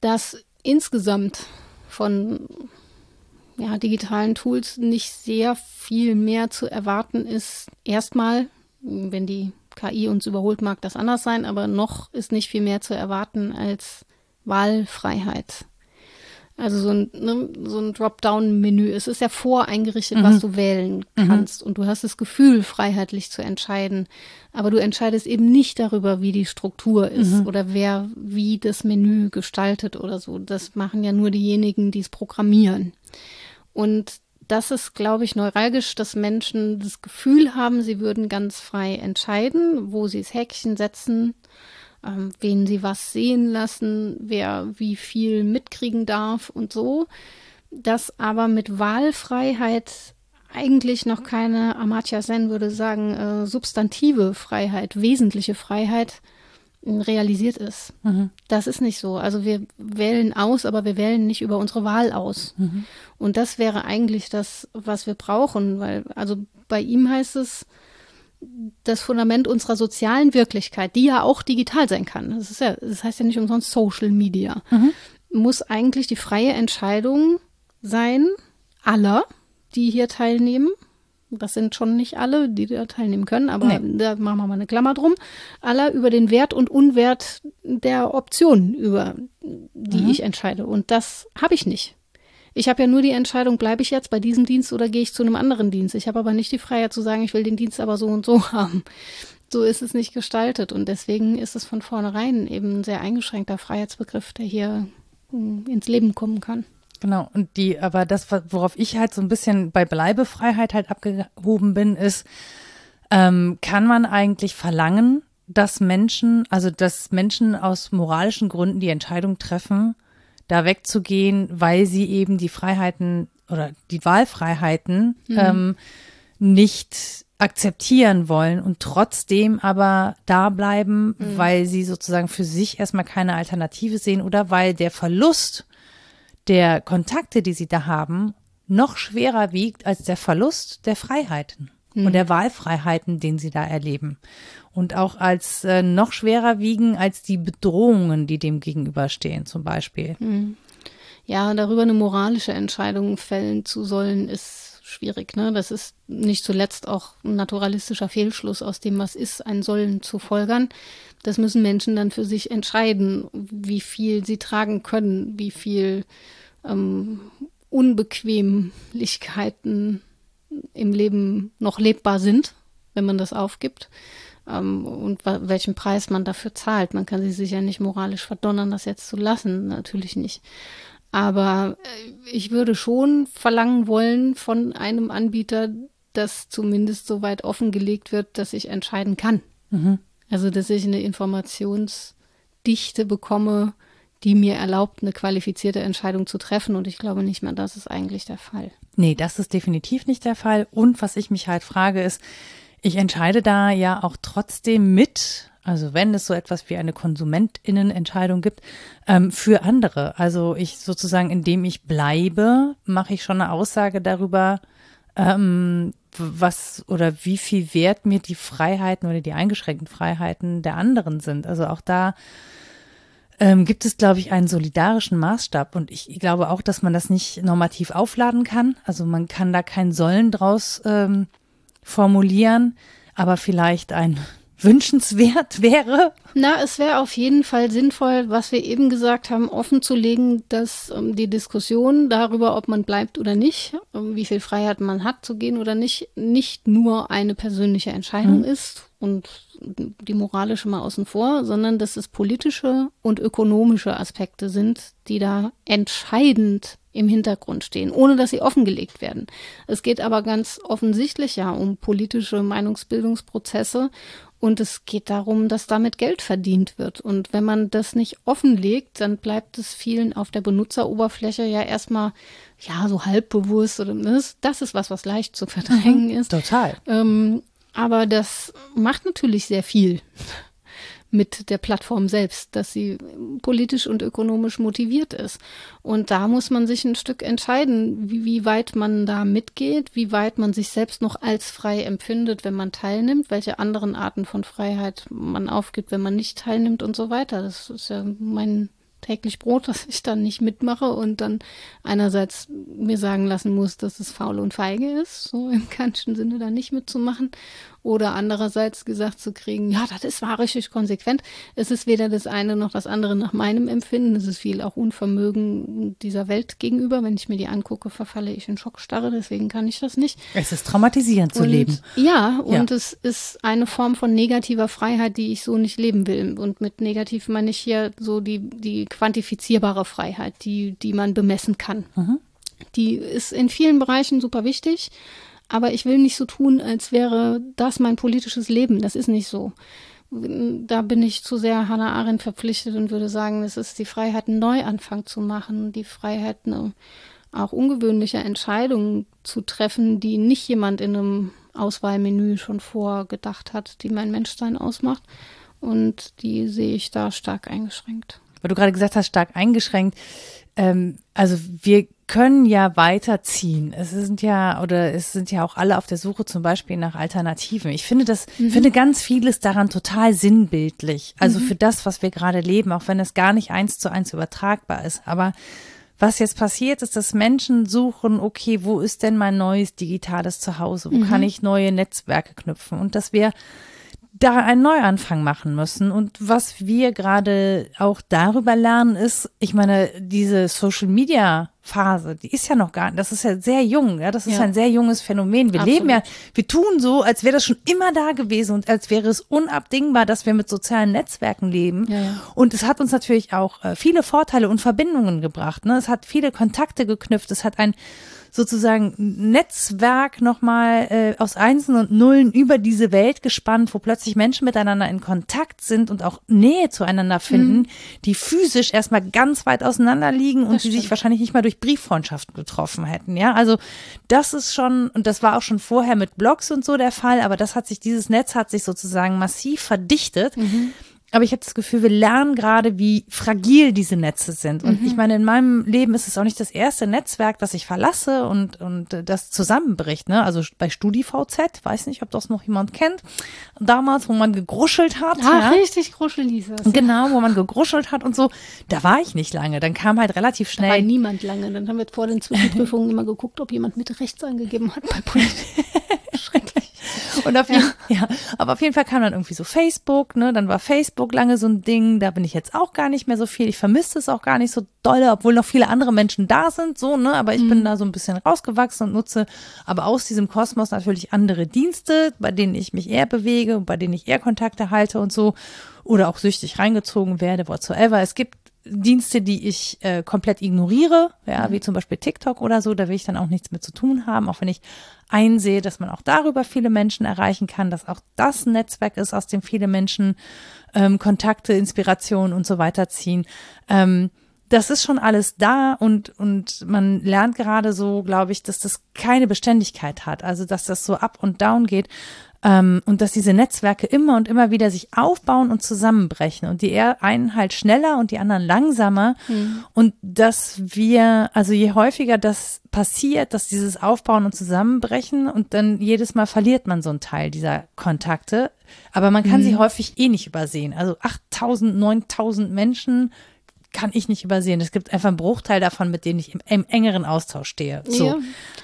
dass insgesamt von ja, digitalen Tools nicht sehr viel mehr zu erwarten ist. Erstmal, wenn die KI uns überholt, mag das anders sein, aber noch ist nicht viel mehr zu erwarten als Wahlfreiheit. Also so ein, ne, so ein Dropdown-Menü. Es ist ja voreingerichtet, mhm. was du wählen mhm. kannst. Mhm. Und du hast das Gefühl, freiheitlich zu entscheiden. Aber du entscheidest eben nicht darüber, wie die Struktur ist mhm. oder wer wie das Menü gestaltet oder so. Das machen ja nur diejenigen, die es programmieren. Und das ist, glaube ich, neuralgisch, dass Menschen das Gefühl haben, sie würden ganz frei entscheiden, wo sie das Häkchen setzen ähm, wen sie was sehen lassen, wer wie viel mitkriegen darf und so. Das aber mit Wahlfreiheit eigentlich noch keine, Amartya Sen würde sagen, äh, substantive Freiheit, wesentliche Freiheit äh, realisiert ist. Mhm. Das ist nicht so. Also wir wählen aus, aber wir wählen nicht über unsere Wahl aus. Mhm. Und das wäre eigentlich das, was wir brauchen, weil also bei ihm heißt es, das Fundament unserer sozialen Wirklichkeit, die ja auch digital sein kann. Das, ist ja, das heißt ja nicht umsonst Social Media. Mhm. Muss eigentlich die freie Entscheidung sein, aller, die hier teilnehmen, das sind schon nicht alle, die da teilnehmen können, aber nee. da machen wir mal eine Klammer drum, aller über den Wert und Unwert der Optionen, über die mhm. ich entscheide. Und das habe ich nicht. Ich habe ja nur die Entscheidung, bleibe ich jetzt bei diesem Dienst oder gehe ich zu einem anderen Dienst. Ich habe aber nicht die Freiheit zu sagen, ich will den Dienst aber so und so haben. So ist es nicht gestaltet und deswegen ist es von vornherein eben ein sehr eingeschränkter Freiheitsbegriff, der hier hm, ins Leben kommen kann. Genau, und die, aber das, worauf ich halt so ein bisschen bei Bleibefreiheit halt abgehoben bin, ist, ähm, kann man eigentlich verlangen, dass Menschen, also dass Menschen aus moralischen Gründen die Entscheidung treffen, da wegzugehen, weil sie eben die Freiheiten oder die Wahlfreiheiten mhm. ähm, nicht akzeptieren wollen und trotzdem aber da bleiben, mhm. weil sie sozusagen für sich erstmal keine Alternative sehen oder weil der Verlust der Kontakte, die sie da haben, noch schwerer wiegt als der Verlust der Freiheiten mhm. und der Wahlfreiheiten, den sie da erleben. Und auch als äh, noch schwerer wiegen als die Bedrohungen, die dem gegenüberstehen, zum Beispiel. Mhm. Ja, darüber eine moralische Entscheidung fällen zu sollen, ist schwierig. Ne? Das ist nicht zuletzt auch ein naturalistischer Fehlschluss aus dem, was ist, ein Sollen zu folgern. Das müssen Menschen dann für sich entscheiden, wie viel sie tragen können, wie viel ähm, Unbequemlichkeiten im Leben noch lebbar sind, wenn man das aufgibt ähm, und welchen Preis man dafür zahlt. Man kann sich sicher nicht moralisch verdonnern, das jetzt zu lassen, natürlich nicht. Aber äh, ich würde schon verlangen wollen von einem Anbieter, dass zumindest so weit offengelegt wird, dass ich entscheiden kann. Mhm. Also, dass ich eine Informationsdichte bekomme, die mir erlaubt, eine qualifizierte Entscheidung zu treffen. Und ich glaube nicht mehr, das ist eigentlich der Fall. Nee, das ist definitiv nicht der Fall. Und was ich mich halt frage, ist, ich entscheide da ja auch trotzdem mit, also wenn es so etwas wie eine Konsumentinnenentscheidung gibt, ähm, für andere. Also ich sozusagen, indem ich bleibe, mache ich schon eine Aussage darüber, ähm, was oder wie viel wert mir die Freiheiten oder die eingeschränkten Freiheiten der anderen sind. Also auch da ähm, gibt es, glaube ich, einen solidarischen Maßstab. Und ich glaube auch, dass man das nicht normativ aufladen kann. Also man kann da kein Sollen draus ähm, formulieren, aber vielleicht ein wünschenswert wäre? Na, es wäre auf jeden Fall sinnvoll, was wir eben gesagt haben, offen zu legen, dass ähm, die Diskussion darüber, ob man bleibt oder nicht, ähm, wie viel Freiheit man hat zu gehen oder nicht, nicht nur eine persönliche Entscheidung mhm. ist und die moralische mal außen vor, sondern dass es politische und ökonomische Aspekte sind, die da entscheidend im Hintergrund stehen, ohne dass sie offengelegt werden. Es geht aber ganz offensichtlich ja um politische Meinungsbildungsprozesse und es geht darum, dass damit Geld verdient wird. Und wenn man das nicht offenlegt, dann bleibt es vielen auf der Benutzeroberfläche ja erstmal ja so halbbewusst oder das, das ist was, was leicht zu verdrängen mhm, ist. Total. Ähm, aber das macht natürlich sehr viel mit der Plattform selbst, dass sie politisch und ökonomisch motiviert ist. Und da muss man sich ein Stück entscheiden, wie, wie weit man da mitgeht, wie weit man sich selbst noch als frei empfindet, wenn man teilnimmt, welche anderen Arten von Freiheit man aufgibt, wenn man nicht teilnimmt und so weiter. Das ist ja mein täglich Brot, dass ich dann nicht mitmache und dann einerseits mir sagen lassen muss, dass es faul und feige ist, so im kantischen Sinne da nicht mitzumachen oder andererseits gesagt zu kriegen, ja, das ist war richtig konsequent. Es ist weder das eine noch das andere nach meinem Empfinden. Es ist viel auch Unvermögen dieser Welt gegenüber. Wenn ich mir die angucke, verfalle ich in Schockstarre, deswegen kann ich das nicht. Es ist traumatisierend zu und, leben. Ja, und ja. es ist eine Form von negativer Freiheit, die ich so nicht leben will. Und mit negativ meine ich hier so die, die quantifizierbare Freiheit, die, die man bemessen kann. Mhm. Die ist in vielen Bereichen super wichtig. Aber ich will nicht so tun, als wäre das mein politisches Leben. Das ist nicht so. Da bin ich zu sehr Hannah Arendt verpflichtet und würde sagen, es ist die Freiheit, einen Neuanfang zu machen, die Freiheit, eine, auch ungewöhnliche Entscheidungen zu treffen, die nicht jemand in einem Auswahlmenü schon vorgedacht hat, die mein Menschsein ausmacht. Und die sehe ich da stark eingeschränkt. Weil du gerade gesagt hast, stark eingeschränkt. Ähm, also wir können ja weiterziehen. Es sind ja, oder es sind ja auch alle auf der Suche zum Beispiel nach Alternativen. Ich finde das, mhm. finde ganz vieles daran total sinnbildlich. Also mhm. für das, was wir gerade leben, auch wenn es gar nicht eins zu eins übertragbar ist. Aber was jetzt passiert, ist, dass Menschen suchen, okay, wo ist denn mein neues digitales Zuhause? Wo mhm. kann ich neue Netzwerke knüpfen? Und dass wir da einen Neuanfang machen müssen. Und was wir gerade auch darüber lernen, ist, ich meine, diese Social Media Phase, die ist ja noch gar nicht, das ist ja sehr jung, ja, das ist ja. ein sehr junges Phänomen. Wir Absolut. leben ja, wir tun so, als wäre das schon immer da gewesen und als wäre es unabdingbar, dass wir mit sozialen Netzwerken leben. Ja, ja. Und es hat uns natürlich auch äh, viele Vorteile und Verbindungen gebracht. Ne? Es hat viele Kontakte geknüpft, es hat ein sozusagen Netzwerk nochmal äh, aus Einsen und Nullen über diese Welt gespannt, wo plötzlich Menschen miteinander in Kontakt sind und auch Nähe zueinander finden, mhm. die physisch erstmal ganz weit auseinander liegen und die sich wahrscheinlich nicht mal durch Brieffreundschaften getroffen hätten. Ja, also das ist schon, und das war auch schon vorher mit Blogs und so der Fall, aber das hat sich, dieses Netz hat sich sozusagen massiv verdichtet. Mhm aber ich habe das Gefühl, wir lernen gerade, wie fragil diese Netze sind. Und mhm. ich meine, in meinem Leben ist es auch nicht das erste Netzwerk, das ich verlasse und, und das zusammenbricht. Ne? Also bei StudiVZ, weiß nicht, ob das noch jemand kennt, damals, wo man gegruschelt hat. Ah, ja. richtig gruschel hieß es. Genau, wo man gegruschelt hat und so. Da war ich nicht lange. Dann kam halt relativ schnell. Da war niemand lange. Dann haben wir vor den Zwischenprüfungen immer geguckt, ob jemand mit rechts angegeben hat bei Politik. Schrecklich. Und auf jeden, ja. ja, aber auf jeden Fall kam dann irgendwie so Facebook, ne? Dann war Facebook lange so ein Ding. Da bin ich jetzt auch gar nicht mehr so viel. Ich vermisse es auch gar nicht so dolle, obwohl noch viele andere Menschen da sind, so, ne? Aber ich mhm. bin da so ein bisschen rausgewachsen und nutze aber aus diesem Kosmos natürlich andere Dienste, bei denen ich mich eher bewege und bei denen ich eher Kontakte halte und so. Oder auch süchtig reingezogen werde, whatsoever. Es gibt Dienste, die ich äh, komplett ignoriere, ja, mhm. wie zum Beispiel TikTok oder so, da will ich dann auch nichts mit zu tun haben, auch wenn ich einsehe, dass man auch darüber viele Menschen erreichen kann, dass auch das ein Netzwerk ist, aus dem viele Menschen ähm, Kontakte, Inspiration und so weiter ziehen. Ähm, das ist schon alles da und, und man lernt gerade so, glaube ich, dass das keine Beständigkeit hat. Also, dass das so up und down geht. Ähm, und dass diese Netzwerke immer und immer wieder sich aufbauen und zusammenbrechen und die einen halt schneller und die anderen langsamer mhm. und dass wir, also je häufiger das passiert, dass dieses Aufbauen und Zusammenbrechen und dann jedes Mal verliert man so einen Teil dieser Kontakte, aber man kann mhm. sie häufig eh nicht übersehen. Also 8000, 9000 Menschen kann ich nicht übersehen. Es gibt einfach einen Bruchteil davon, mit denen ich im, im engeren Austausch stehe. So. Ja.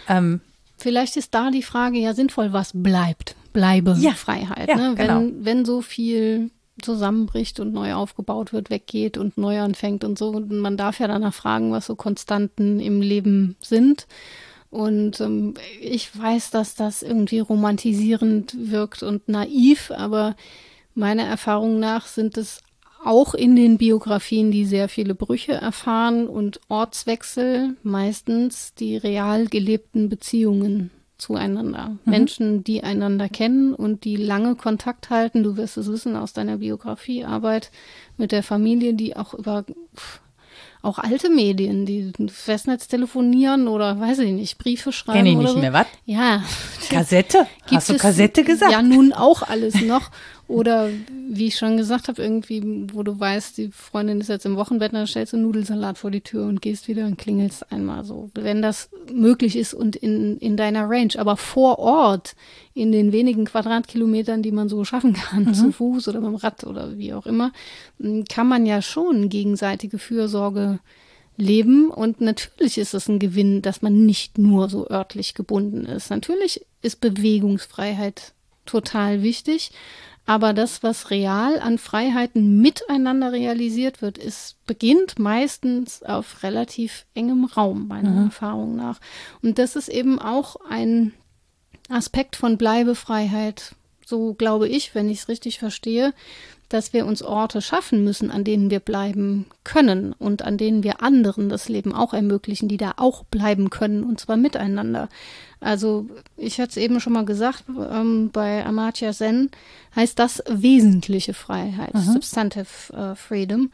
Ähm, Vielleicht ist da die Frage ja sinnvoll, was bleibt. Bleibe ja. Freiheit. Ja, ne? wenn, genau. wenn so viel zusammenbricht und neu aufgebaut wird, weggeht und neu anfängt und so. Und man darf ja danach fragen, was so Konstanten im Leben sind. Und ähm, ich weiß, dass das irgendwie romantisierend wirkt und naiv, aber meiner Erfahrung nach sind es auch in den Biografien, die sehr viele Brüche erfahren und Ortswechsel, meistens die real gelebten Beziehungen zueinander. Mhm. Menschen, die einander kennen und die lange Kontakt halten. Du wirst es wissen aus deiner Biografiearbeit mit der Familie, die auch über auch alte Medien, die Festnetz telefonieren oder weiß ich nicht, Briefe schreiben. Kenn ich nicht so. mehr, was? Ja. Kassette? Hast du Kassette gesagt? Ja, nun auch alles noch. Oder wie ich schon gesagt habe, irgendwie, wo du weißt, die Freundin ist jetzt im Wochenbett, dann stellst du Nudelsalat vor die Tür und gehst wieder und klingelst einmal so. Wenn das möglich ist und in, in deiner Range, aber vor Ort, in den wenigen Quadratkilometern, die man so schaffen kann, mhm. zu Fuß oder mit dem Rad oder wie auch immer, kann man ja schon gegenseitige Fürsorge leben. Und natürlich ist es ein Gewinn, dass man nicht nur so örtlich gebunden ist. Natürlich ist Bewegungsfreiheit total wichtig. Aber das, was real an Freiheiten miteinander realisiert wird, ist, beginnt meistens auf relativ engem Raum, meiner mhm. Erfahrung nach. Und das ist eben auch ein Aspekt von Bleibefreiheit, so glaube ich, wenn ich es richtig verstehe, dass wir uns Orte schaffen müssen, an denen wir bleiben können und an denen wir anderen das Leben auch ermöglichen, die da auch bleiben können und zwar miteinander. Also ich hatte es eben schon mal gesagt, ähm, bei Amartya Sen heißt das wesentliche Freiheit, mhm. Substantive äh, Freedom.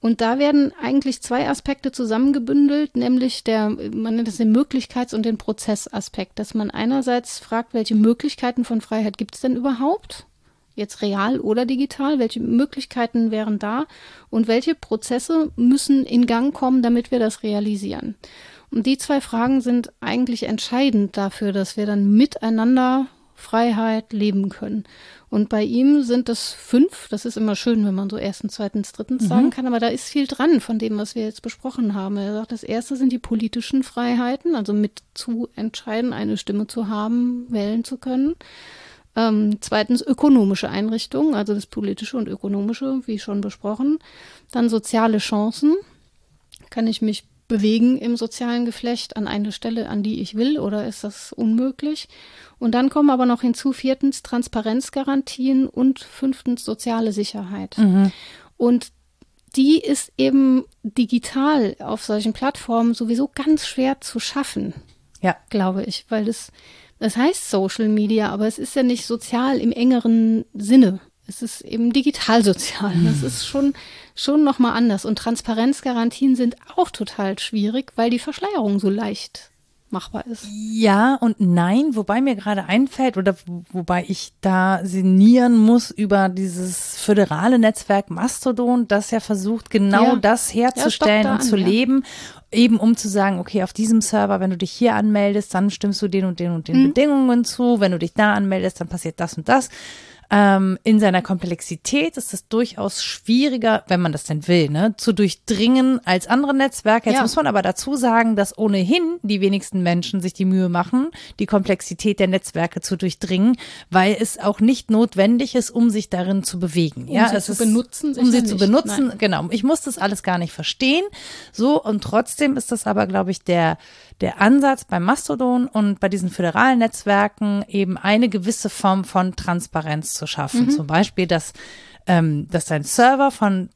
Und da werden eigentlich zwei Aspekte zusammengebündelt, nämlich der, man nennt es den Möglichkeits- und den Prozessaspekt, dass man einerseits fragt, welche Möglichkeiten von Freiheit gibt es denn überhaupt? Jetzt real oder digital? Welche Möglichkeiten wären da? Und welche Prozesse müssen in Gang kommen, damit wir das realisieren? Und die zwei Fragen sind eigentlich entscheidend dafür, dass wir dann miteinander Freiheit leben können. Und bei ihm sind es fünf. Das ist immer schön, wenn man so erstens, zweitens, drittens mhm. sagen kann. Aber da ist viel dran von dem, was wir jetzt besprochen haben. Er sagt, das erste sind die politischen Freiheiten, also mit zu entscheiden, eine Stimme zu haben, wählen zu können. Ähm, zweitens ökonomische Einrichtungen, also das politische und ökonomische, wie schon besprochen. Dann soziale Chancen. Kann ich mich bewegen im sozialen Geflecht an eine Stelle, an die ich will, oder ist das unmöglich? Und dann kommen aber noch hinzu viertens Transparenzgarantien und fünftens soziale Sicherheit. Mhm. Und die ist eben digital auf solchen Plattformen sowieso ganz schwer zu schaffen. Ja. Glaube ich, weil das, das heißt Social Media, aber es ist ja nicht sozial im engeren Sinne. Es ist eben digital sozial. Das hm. ist schon, schon nochmal anders. Und Transparenzgarantien sind auch total schwierig, weil die Verschleierung so leicht machbar ist. Ja und nein, wobei mir gerade einfällt oder wobei ich da sinnieren muss über dieses föderale Netzwerk Mastodon, das ja versucht, genau ja. das herzustellen ja, und an, zu ja. leben, eben um zu sagen, okay, auf diesem Server, wenn du dich hier anmeldest, dann stimmst du den und den und den mhm. Bedingungen zu, wenn du dich da anmeldest, dann passiert das und das. Ähm, in seiner Komplexität ist es durchaus schwieriger, wenn man das denn will, ne, zu durchdringen als andere Netzwerke. Jetzt ja. muss man aber dazu sagen, dass ohnehin die wenigsten Menschen sich die Mühe machen, die Komplexität der Netzwerke zu durchdringen, weil es auch nicht notwendig ist, um sich darin zu bewegen. Um ja, sie es zu ist, benutzen, um sie nicht. zu benutzen. Nein. Genau. Ich muss das alles gar nicht verstehen. So und trotzdem ist das aber, glaube ich, der der Ansatz beim Mastodon und bei diesen föderalen Netzwerken eben eine gewisse Form von Transparenz zu schaffen. Mhm. Zum Beispiel, dass, ähm, dass dein Server von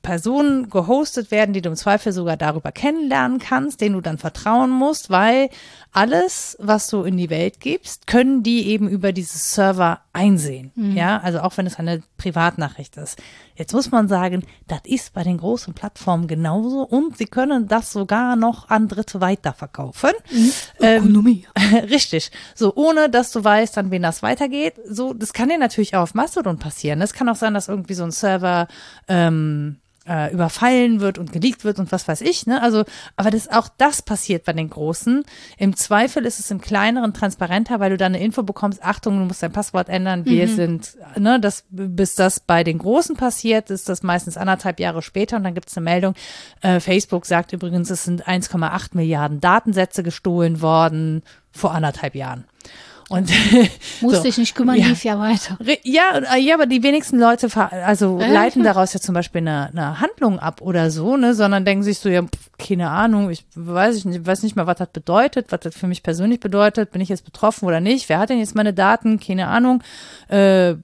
Personen gehostet werden, die du im Zweifel sogar darüber kennenlernen kannst, denen du dann vertrauen musst, weil alles, was du in die Welt gibst, können die eben über dieses Server einsehen. Mhm. Ja, also auch wenn es eine Privatnachricht ist. Jetzt muss man sagen, das ist bei den großen Plattformen genauso und sie können das sogar noch an Dritte weiterverkaufen. Mhm. Ähm, Ökonomie. Richtig. So, ohne dass du weißt, an wen das weitergeht. So, das kann dir natürlich auch auf Mastodon passieren. Es kann auch sein, dass irgendwie so ein Server ähm, äh, überfallen wird und geleakt wird und was weiß ich. Ne? Also, aber das auch das passiert bei den Großen. Im Zweifel ist es im Kleineren transparenter, weil du dann eine Info bekommst, Achtung, du musst dein Passwort ändern. Wir mhm. sind, ne, das, bis das bei den Großen passiert, ist das meistens anderthalb Jahre später und dann gibt es eine Meldung. Äh, Facebook sagt übrigens, es sind 1,8 Milliarden Datensätze gestohlen worden vor anderthalb Jahren. Und musste so. ich nicht kümmern, ja. lief ja weiter. Ja, ja, aber die wenigsten Leute also äh? leiten daraus ja zum Beispiel eine, eine Handlung ab oder so, ne, sondern denken sich so, ja, pf, keine Ahnung, ich weiß ich nicht, weiß nicht mal, was das bedeutet, was das für mich persönlich bedeutet, bin ich jetzt betroffen oder nicht, wer hat denn jetzt meine Daten, keine Ahnung, äh,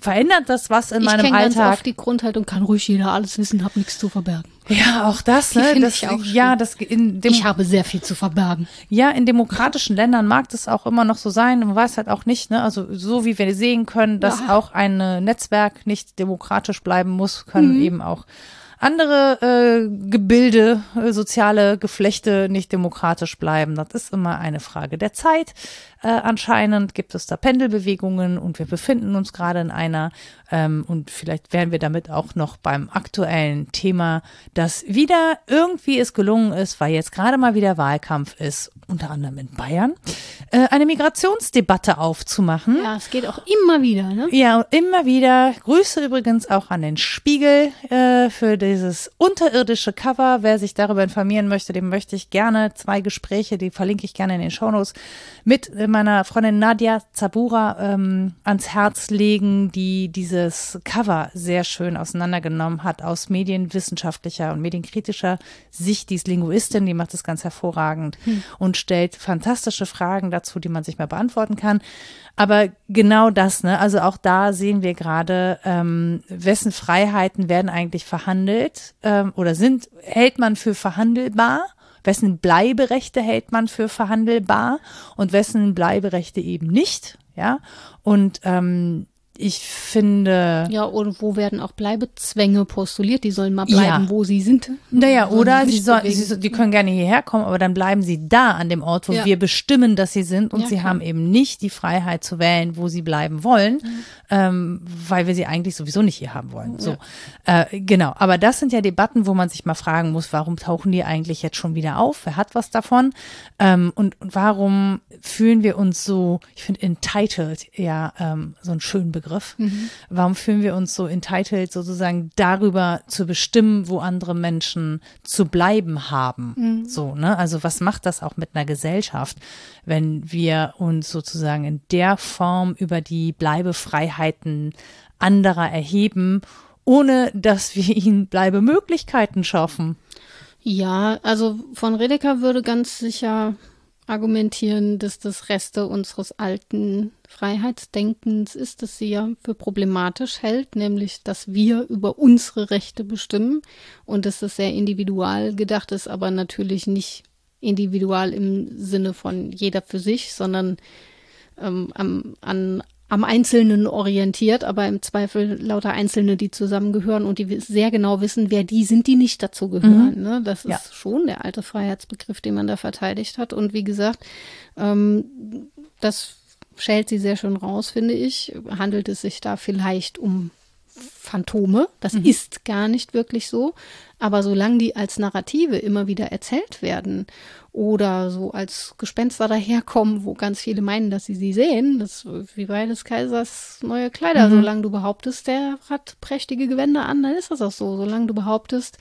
verändert das was in ich meinem Alltag? Ich ganz oft die Grundhaltung, kann ruhig jeder alles wissen, hab nichts zu verbergen. Ja, auch das, ne? Das, auch ja, das in dem, ich habe sehr viel zu verbergen. Ja, in demokratischen Ländern mag das auch immer noch so sein. Man weiß halt auch nicht, ne? Also so wie wir sehen können, dass ja. auch ein Netzwerk nicht demokratisch bleiben muss, können mhm. eben auch andere äh, Gebilde, äh, soziale Geflechte nicht demokratisch bleiben. Das ist immer eine Frage der Zeit. Äh, anscheinend gibt es da Pendelbewegungen und wir befinden uns gerade in einer. Ähm, und vielleicht wären wir damit auch noch beim aktuellen Thema, dass wieder irgendwie es gelungen ist, weil jetzt gerade mal wieder Wahlkampf ist, unter anderem in Bayern, äh, eine Migrationsdebatte aufzumachen. Ja, es geht auch immer wieder, ne? Ja, immer wieder. Grüße übrigens auch an den Spiegel äh, für dieses unterirdische Cover. Wer sich darüber informieren möchte, dem möchte ich gerne zwei Gespräche, die verlinke ich gerne in den Shownotes, mit äh, meiner Freundin Nadia Zabura ähm, ans Herz legen, die dieses Cover sehr schön auseinandergenommen hat aus medienwissenschaftlicher und medienkritischer Sicht. Die ist Linguistin, die macht das ganz hervorragend hm. und stellt fantastische Fragen dazu, die man sich mal beantworten kann. Aber genau das, ne? Also auch da sehen wir gerade, ähm, wessen Freiheiten werden eigentlich verhandelt ähm, oder sind, hält man für verhandelbar? Wessen Bleiberechte hält man für verhandelbar und wessen Bleiberechte eben nicht. Ja, und ähm, ich finde. Ja, und wo werden auch Bleibezwänge postuliert? Die sollen mal bleiben, ja. wo sie sind. Naja, oder sie, soll, sie, die können gerne hierher kommen, aber dann bleiben sie da an dem Ort, wo ja. wir bestimmen, dass sie sind. Und ja, sie klar. haben eben nicht die Freiheit zu wählen, wo sie bleiben wollen, mhm. ähm, weil wir sie eigentlich sowieso nicht hier haben wollen. So, äh, genau. Aber das sind ja Debatten, wo man sich mal fragen muss, warum tauchen die eigentlich jetzt schon wieder auf? Wer hat was davon? Ähm, und, und warum fühlen wir uns so, ich finde entitled ja ähm, so einen schönen Begriff. Mhm. Warum fühlen wir uns so entitled, sozusagen darüber zu bestimmen, wo andere Menschen zu bleiben haben? Mhm. So, ne? Also was macht das auch mit einer Gesellschaft, wenn wir uns sozusagen in der Form über die Bleibefreiheiten anderer erheben, ohne dass wir ihnen Bleibemöglichkeiten schaffen? Ja, also von Redeker würde ganz sicher argumentieren, dass das Reste unseres alten Freiheitsdenkens ist, das sie ja für problematisch hält, nämlich, dass wir über unsere Rechte bestimmen und dass das sehr individual gedacht ist, aber natürlich nicht individual im Sinne von jeder für sich, sondern ähm, am, an am Einzelnen orientiert, aber im Zweifel lauter Einzelne, die zusammengehören und die sehr genau wissen, wer die sind, die nicht dazu gehören. Mhm. Ne? Das ist ja. schon der alte Freiheitsbegriff, den man da verteidigt hat. Und wie gesagt, ähm, das schält sie sehr schön raus, finde ich. Handelt es sich da vielleicht um Phantome. Das mhm. ist gar nicht wirklich so. Aber solange die als Narrative immer wieder erzählt werden oder so als Gespenster daherkommen, wo ganz viele meinen, dass sie sie sehen, das wie bei des Kaisers neue Kleider. Mhm. Solange du behauptest, der hat prächtige Gewänder an, dann ist das auch so. Solange du behauptest,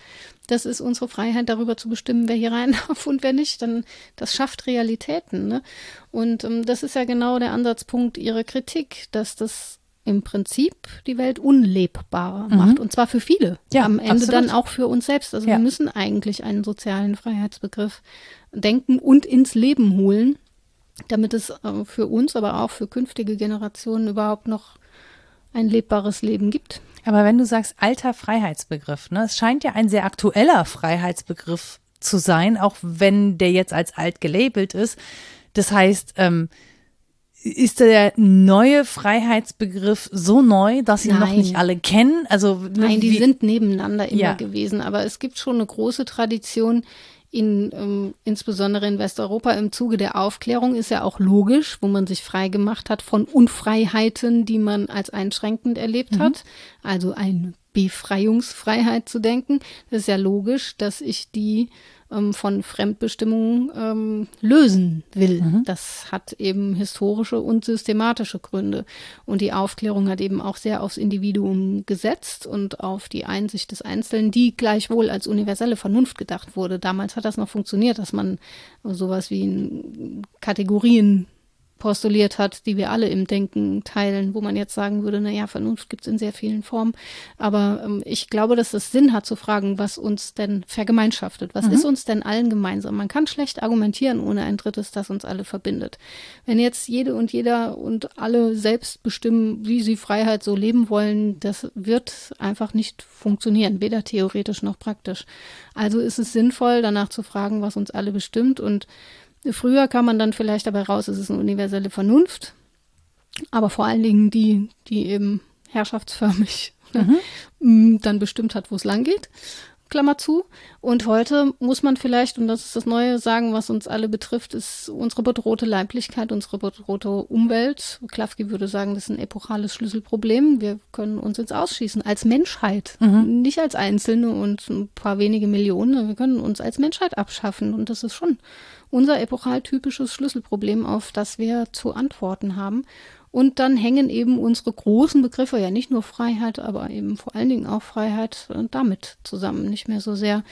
das ist unsere Freiheit, darüber zu bestimmen, wer hier rein darf und wer nicht, dann das schafft Realitäten. Ne? Und ähm, das ist ja genau der Ansatzpunkt ihrer Kritik, dass das im Prinzip die Welt unlebbarer mhm. macht. Und zwar für viele. Ja, Am Ende absolut. dann auch für uns selbst. Also ja. wir müssen eigentlich einen sozialen Freiheitsbegriff denken und ins Leben holen, damit es äh, für uns, aber auch für künftige Generationen überhaupt noch ein lebbares Leben gibt. Aber wenn du sagst alter Freiheitsbegriff, ne, es scheint ja ein sehr aktueller Freiheitsbegriff zu sein, auch wenn der jetzt als alt gelabelt ist. Das heißt, ähm, ist der neue Freiheitsbegriff so neu, dass ihn Nein. noch nicht alle kennen? Also ne, Nein, die sind nebeneinander immer ja. gewesen, aber es gibt schon eine große Tradition in ähm, insbesondere in Westeuropa im Zuge der Aufklärung ist ja auch logisch, wo man sich frei gemacht hat von Unfreiheiten, die man als einschränkend erlebt mhm. hat, also eine Befreiungsfreiheit zu denken. Das ist ja logisch, dass ich die ähm, von Fremdbestimmungen ähm, lösen will. Mhm. Das hat eben historische und systematische Gründe. Und die Aufklärung hat eben auch sehr aufs Individuum gesetzt und auf die Einsicht des Einzelnen, die gleichwohl als universelle Vernunft gedacht wurde. Damals hat das noch funktioniert, dass man sowas wie in Kategorien postuliert hat, die wir alle im Denken teilen, wo man jetzt sagen würde, na ja, Vernunft gibt es in sehr vielen Formen. Aber ähm, ich glaube, dass es Sinn hat zu fragen, was uns denn vergemeinschaftet. Was mhm. ist uns denn allen gemeinsam? Man kann schlecht argumentieren ohne ein drittes, das uns alle verbindet. Wenn jetzt jede und jeder und alle selbst bestimmen, wie sie Freiheit so leben wollen, das wird einfach nicht funktionieren, weder theoretisch noch praktisch. Also ist es sinnvoll, danach zu fragen, was uns alle bestimmt und Früher kam man dann vielleicht dabei raus, es ist eine universelle Vernunft, aber vor allen Dingen die, die eben herrschaftsförmig mhm. dann bestimmt hat, wo es lang geht. Klammer zu. Und heute muss man vielleicht, und das ist das Neue, sagen, was uns alle betrifft, ist unsere bedrohte Leiblichkeit, unsere bedrohte Umwelt. Klafki würde sagen, das ist ein epochales Schlüsselproblem. Wir können uns jetzt ausschießen als Menschheit, mhm. nicht als Einzelne und ein paar wenige Millionen. Wir können uns als Menschheit abschaffen und das ist schon unser epochaltypisches Schlüsselproblem, auf das wir zu antworten haben. Und dann hängen eben unsere großen Begriffe, ja nicht nur Freiheit, aber eben vor allen Dingen auch Freiheit äh, damit zusammen. Nicht mehr so sehr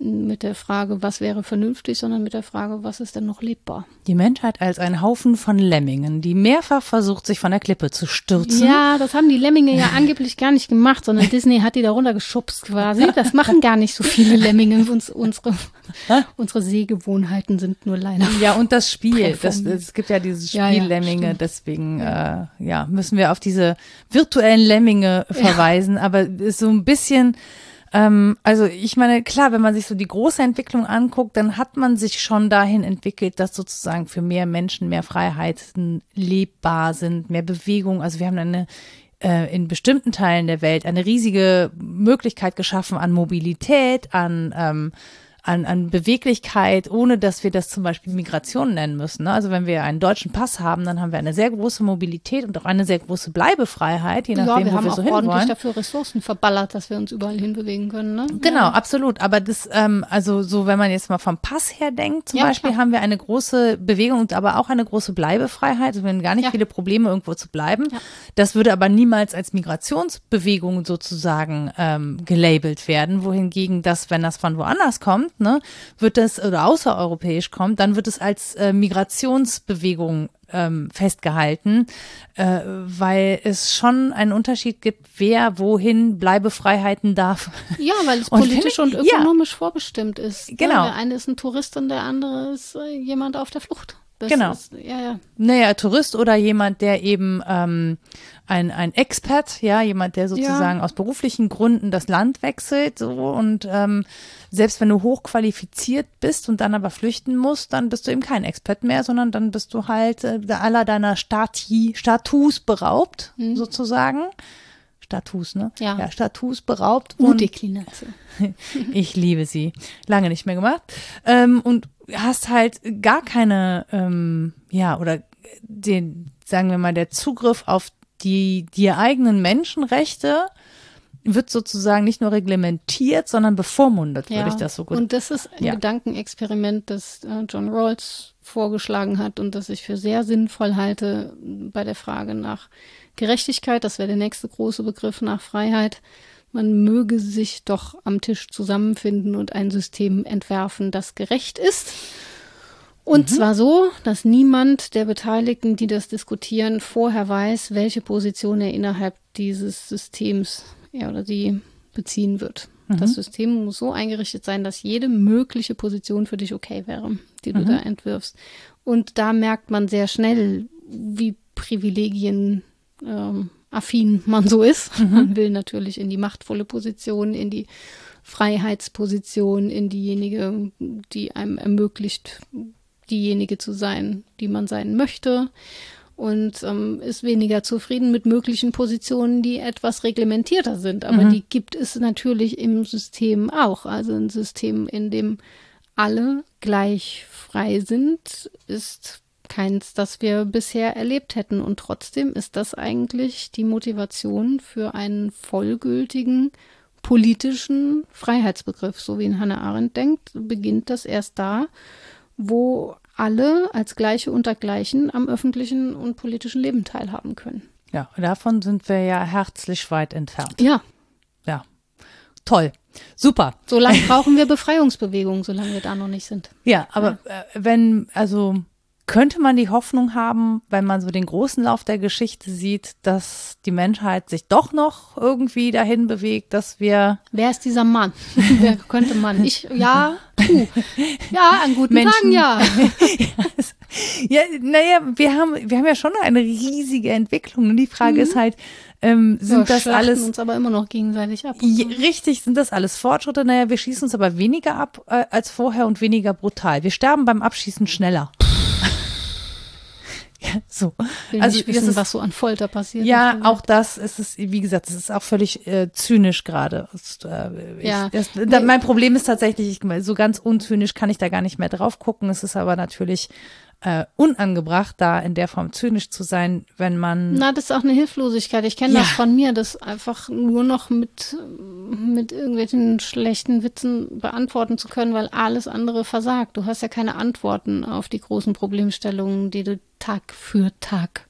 mit der Frage, was wäre vernünftig, sondern mit der Frage, was ist denn noch lebbar? Die Menschheit als ein Haufen von Lemmingen, die mehrfach versucht, sich von der Klippe zu stürzen. Ja, das haben die Lemminge ja angeblich gar nicht gemacht, sondern Disney hat die da runtergeschubst quasi. Das machen gar nicht so viele Lemminge. Uns, unsere, unsere Sehgewohnheiten sind nur leider. Ja, und das Spiel. Das, es gibt ja dieses Spiel ja, ja, Lemminge, deswegen äh, ja, müssen wir auf diese virtuellen Lemminge verweisen. Ja. Aber so ein bisschen ähm, also ich meine, klar, wenn man sich so die große Entwicklung anguckt, dann hat man sich schon dahin entwickelt, dass sozusagen für mehr Menschen mehr Freiheiten lebbar sind, mehr Bewegung. Also wir haben eine äh, in bestimmten Teilen der Welt eine riesige Möglichkeit geschaffen an Mobilität, an ähm, an, an Beweglichkeit, ohne dass wir das zum Beispiel Migration nennen müssen. Ne? Also wenn wir einen deutschen Pass haben, dann haben wir eine sehr große Mobilität und auch eine sehr große Bleibefreiheit, je nachdem, ja, wir wo haben wir so ordentlich hinwollen. dafür Ressourcen verballert, dass wir uns überall hinbewegen können. Ne? Genau, Ja. absolut. Aber das, ähm, also so, wenn man jetzt mal vom Pass her denkt, zum Ja, Beispiel, klar. haben wir eine große Bewegung und aber auch eine große Bleibefreiheit. Also wir haben gar nicht viele Probleme, irgendwo zu bleiben. Das würde aber niemals als Migrationsbewegung sozusagen ähm, gelabelt werden. Wohingegen das, wenn das von woanders kommt, ne, wird das oder außereuropäisch kommt, dann wird es als äh, Migrationsbewegung ähm, festgehalten, äh, weil es schon einen Unterschied gibt, wer wohin Bleibefreiheiten darf. Ja, weil es Und politisch finde und ich- ja. ökonomisch vorbestimmt ist. Genau. Ja, der eine ist ein Tourist und der andere ist äh, jemand auf der Flucht. Das Genau. Ist, ja, ja. Naja, Tourist oder jemand, der eben ähm, ein, ein Expert, ja, jemand, der sozusagen aus beruflichen Gründen das Land wechselt, so und ähm, selbst wenn du hochqualifiziert bist und dann aber flüchten musst, dann bist du eben kein Expert mehr, sondern dann bist du halt äh, aller deiner Stati, Status beraubt, sozusagen. Status, ne? Ja. ja Status beraubt. und- U-Deklination. ich liebe sie. Lange nicht mehr gemacht. Ähm, und hast halt gar keine, ähm, ja, oder den, sagen wir mal, der Zugriff auf die dir eigenen Menschenrechte wird sozusagen nicht nur reglementiert, sondern bevormundet, würde ich das so gut. Und das ist ein Ja. Gedankenexperiment, das äh, John Rawls vorgeschlagen hat und das ich für sehr sinnvoll halte bei der Frage nach Gerechtigkeit. Das wäre der nächste große Begriff nach Freiheit. Man möge sich doch am Tisch zusammenfinden und ein System entwerfen, das gerecht ist. Und zwar so, dass niemand der Beteiligten, die das diskutieren, vorher weiß, welche Position er innerhalb dieses Systems er oder sie beziehen wird. Das System muss so eingerichtet sein, dass jede mögliche Position für dich okay wäre, die du da entwirfst. Und da merkt man sehr schnell, wie Privilegien ähm, affin man so ist. Man will natürlich in die machtvolle Position, in die Freiheitsposition, in diejenige, die einem ermöglicht, diejenige zu sein, die man sein möchte. Und ähm, ist weniger zufrieden mit möglichen Positionen, die etwas reglementierter sind. Aber die gibt es natürlich im System auch. Also ein System, in dem alle gleich frei sind, ist keins, das wir bisher erlebt hätten. Und trotzdem ist das eigentlich die Motivation für einen vollgültigen politischen Freiheitsbegriff. So wie in Hannah Arendt denkt, beginnt das erst da, wo alle als Gleiche unter Gleichen am öffentlichen und politischen Leben teilhaben können. ja, davon sind wir ja herzlich weit entfernt. Ja, Ja. Toll. Super. so lange brauchen wir Befreiungsbewegungen, solange wir da noch nicht sind. Ja, aber äh, wenn, also könnte man die Hoffnung haben, wenn man so den großen Lauf der Geschichte sieht, dass die Menschheit sich doch noch irgendwie dahin bewegt, dass wir Wer ist dieser Mann? Wer könnte man? Ich, ja, du. Ja, an guten Menschen- Tagen, ja. ja, naja, wir haben, wir haben ja schon eine riesige Entwicklung. Und die Frage ist halt, ähm, sind wir das alles uns aber immer noch gegenseitig ab. Ja, richtig, sind das alles Fortschritte? Naja, wir schießen uns aber weniger ab äh, als vorher und weniger brutal. Wir sterben beim Abschießen schneller. Ja, so. will also wissen, ist, was so an Folter passiert. ja, ist. auch das ist es, wie gesagt, es ist auch völlig äh, zynisch gerade. Äh, Ja. das, da, mein Problem ist tatsächlich, ich, so ganz unzynisch kann ich da gar nicht mehr drauf gucken. Es ist aber natürlich äh, unangebracht, da in der Form zynisch zu sein, wenn man Na, das ist auch eine Hilflosigkeit. Ich kenne Ja. das von mir, das einfach nur noch mit, mit irgendwelchen schlechten Witzen beantworten zu können, weil alles andere versagt. Du hast ja keine Antworten auf die großen Problemstellungen, die du Tag für Tag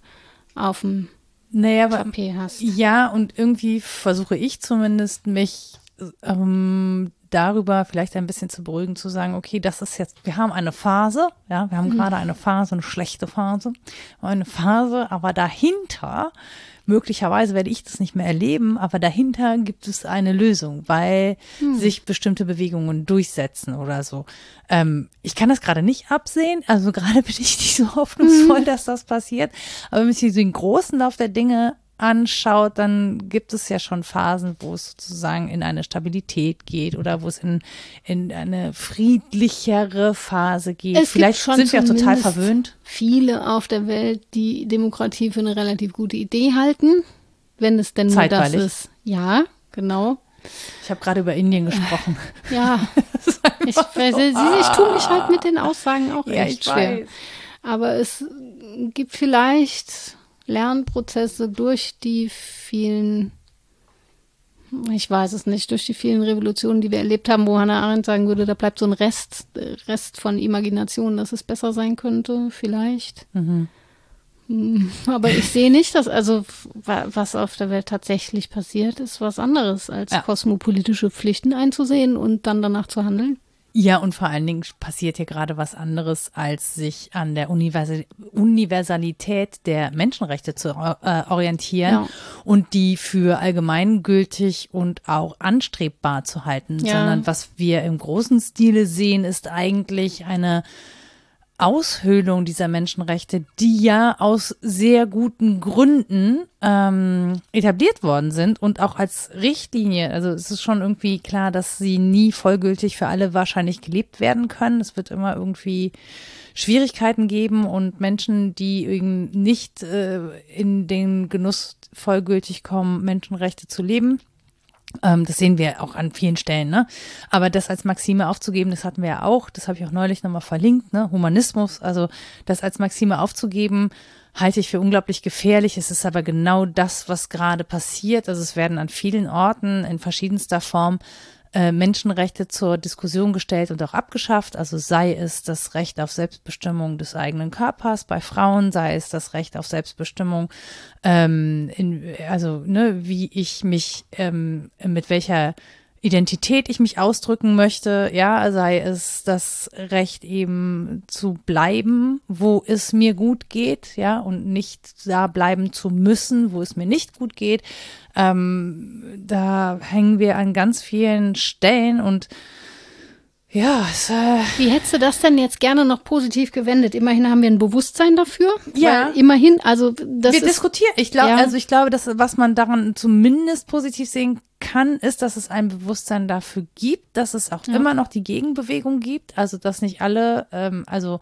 auf dem naja, Tapet hast. Ja, und irgendwie versuche ich zumindest mich ähm, darüber vielleicht ein bisschen zu beruhigen, zu sagen, okay, das ist jetzt, wir haben eine Phase, ja, wir haben gerade eine Phase, eine schlechte Phase, eine Phase, aber dahinter, möglicherweise werde ich das nicht mehr erleben, aber dahinter gibt es eine Lösung, weil sich bestimmte Bewegungen durchsetzen oder so. Ähm, ich kann das gerade nicht absehen, also gerade bin ich nicht so hoffnungsvoll, dass das passiert, aber wenn so den großen Lauf der Dinge anschaut, dann gibt es ja schon Phasen, wo es sozusagen in eine Stabilität geht oder wo es in, in eine friedlichere Phase geht. Es Vielleicht sind wir auch total verwöhnt. Viele auf der Welt, die Demokratie für eine relativ gute Idee halten. wenn es denn nur das ist. Ja, genau. Ich habe gerade über Indien gesprochen. Ja, ich, so, ich, ich tue mich halt mit den Aussagen auch ja, echt schwer. Weiß. Aber es gibt vielleicht Lernprozesse durch die vielen, ich weiß es nicht, durch die vielen Revolutionen, die wir erlebt haben, wo Hannah Arendt sagen würde, da bleibt so ein Rest, Rest von Imagination, dass es besser sein könnte, vielleicht. Mhm. Hm, aber ich sehe nicht, dass also was auf der Welt tatsächlich passiert, ist was anderes als ja. kosmopolitische Pflichten einzusehen und dann danach zu handeln. Ja, und vor allen Dingen passiert hier gerade was anderes, als sich an der Universal Universalität der Menschenrechte zu äh, orientieren ja. und die für allgemeingültig und auch anstrebbar zu halten, ja. sondern was wir im großen Stile sehen, ist eigentlich eine Aushöhlung dieser Menschenrechte, die ja aus sehr guten Gründen ähm, etabliert worden sind und auch als Richtlinie. Also es ist schon irgendwie klar, dass sie nie vollgültig für alle wahrscheinlich gelebt werden können. Es wird immer irgendwie Schwierigkeiten geben und Menschen, die eben nicht äh, in den Genuss vollgültig kommen, Menschenrechte zu leben. Ähm, das sehen wir auch an vielen Stellen, ne? Aber das als Maxime aufzugeben, das hatten wir ja auch, das habe ich auch neulich nochmal verlinkt, ne? Humanismus, also das als Maxime aufzugeben, halte ich für unglaublich gefährlich. Es ist aber genau das, was gerade passiert. Also es werden an vielen Orten in verschiedenster Form äh, Menschenrechte zur Diskussion gestellt und auch abgeschafft. Also sei es das Recht auf Selbstbestimmung des eigenen Körpers bei Frauen, sei es das Recht auf Selbstbestimmung, ähm, in, also ne, wie ich mich, ähm, mit welcher Identität ich mich ausdrücken möchte, ja, sei es das Recht eben zu bleiben, wo es mir gut geht, ja, und nicht da bleiben zu müssen, wo es mir nicht gut geht. Ähm, da hängen wir an ganz vielen Stellen und ja, es, äh wie hättest du das denn jetzt gerne noch positiv gewendet? Immerhin haben wir ein Bewusstsein dafür. Ja, immerhin, also das wir diskutieren. Ich glaube, ja. also ich glaube, dass was man daran zumindest positiv sehen kann, ist, dass es ein Bewusstsein dafür gibt, dass es auch ja. immer noch die Gegenbewegung gibt. Also dass nicht alle, ähm, also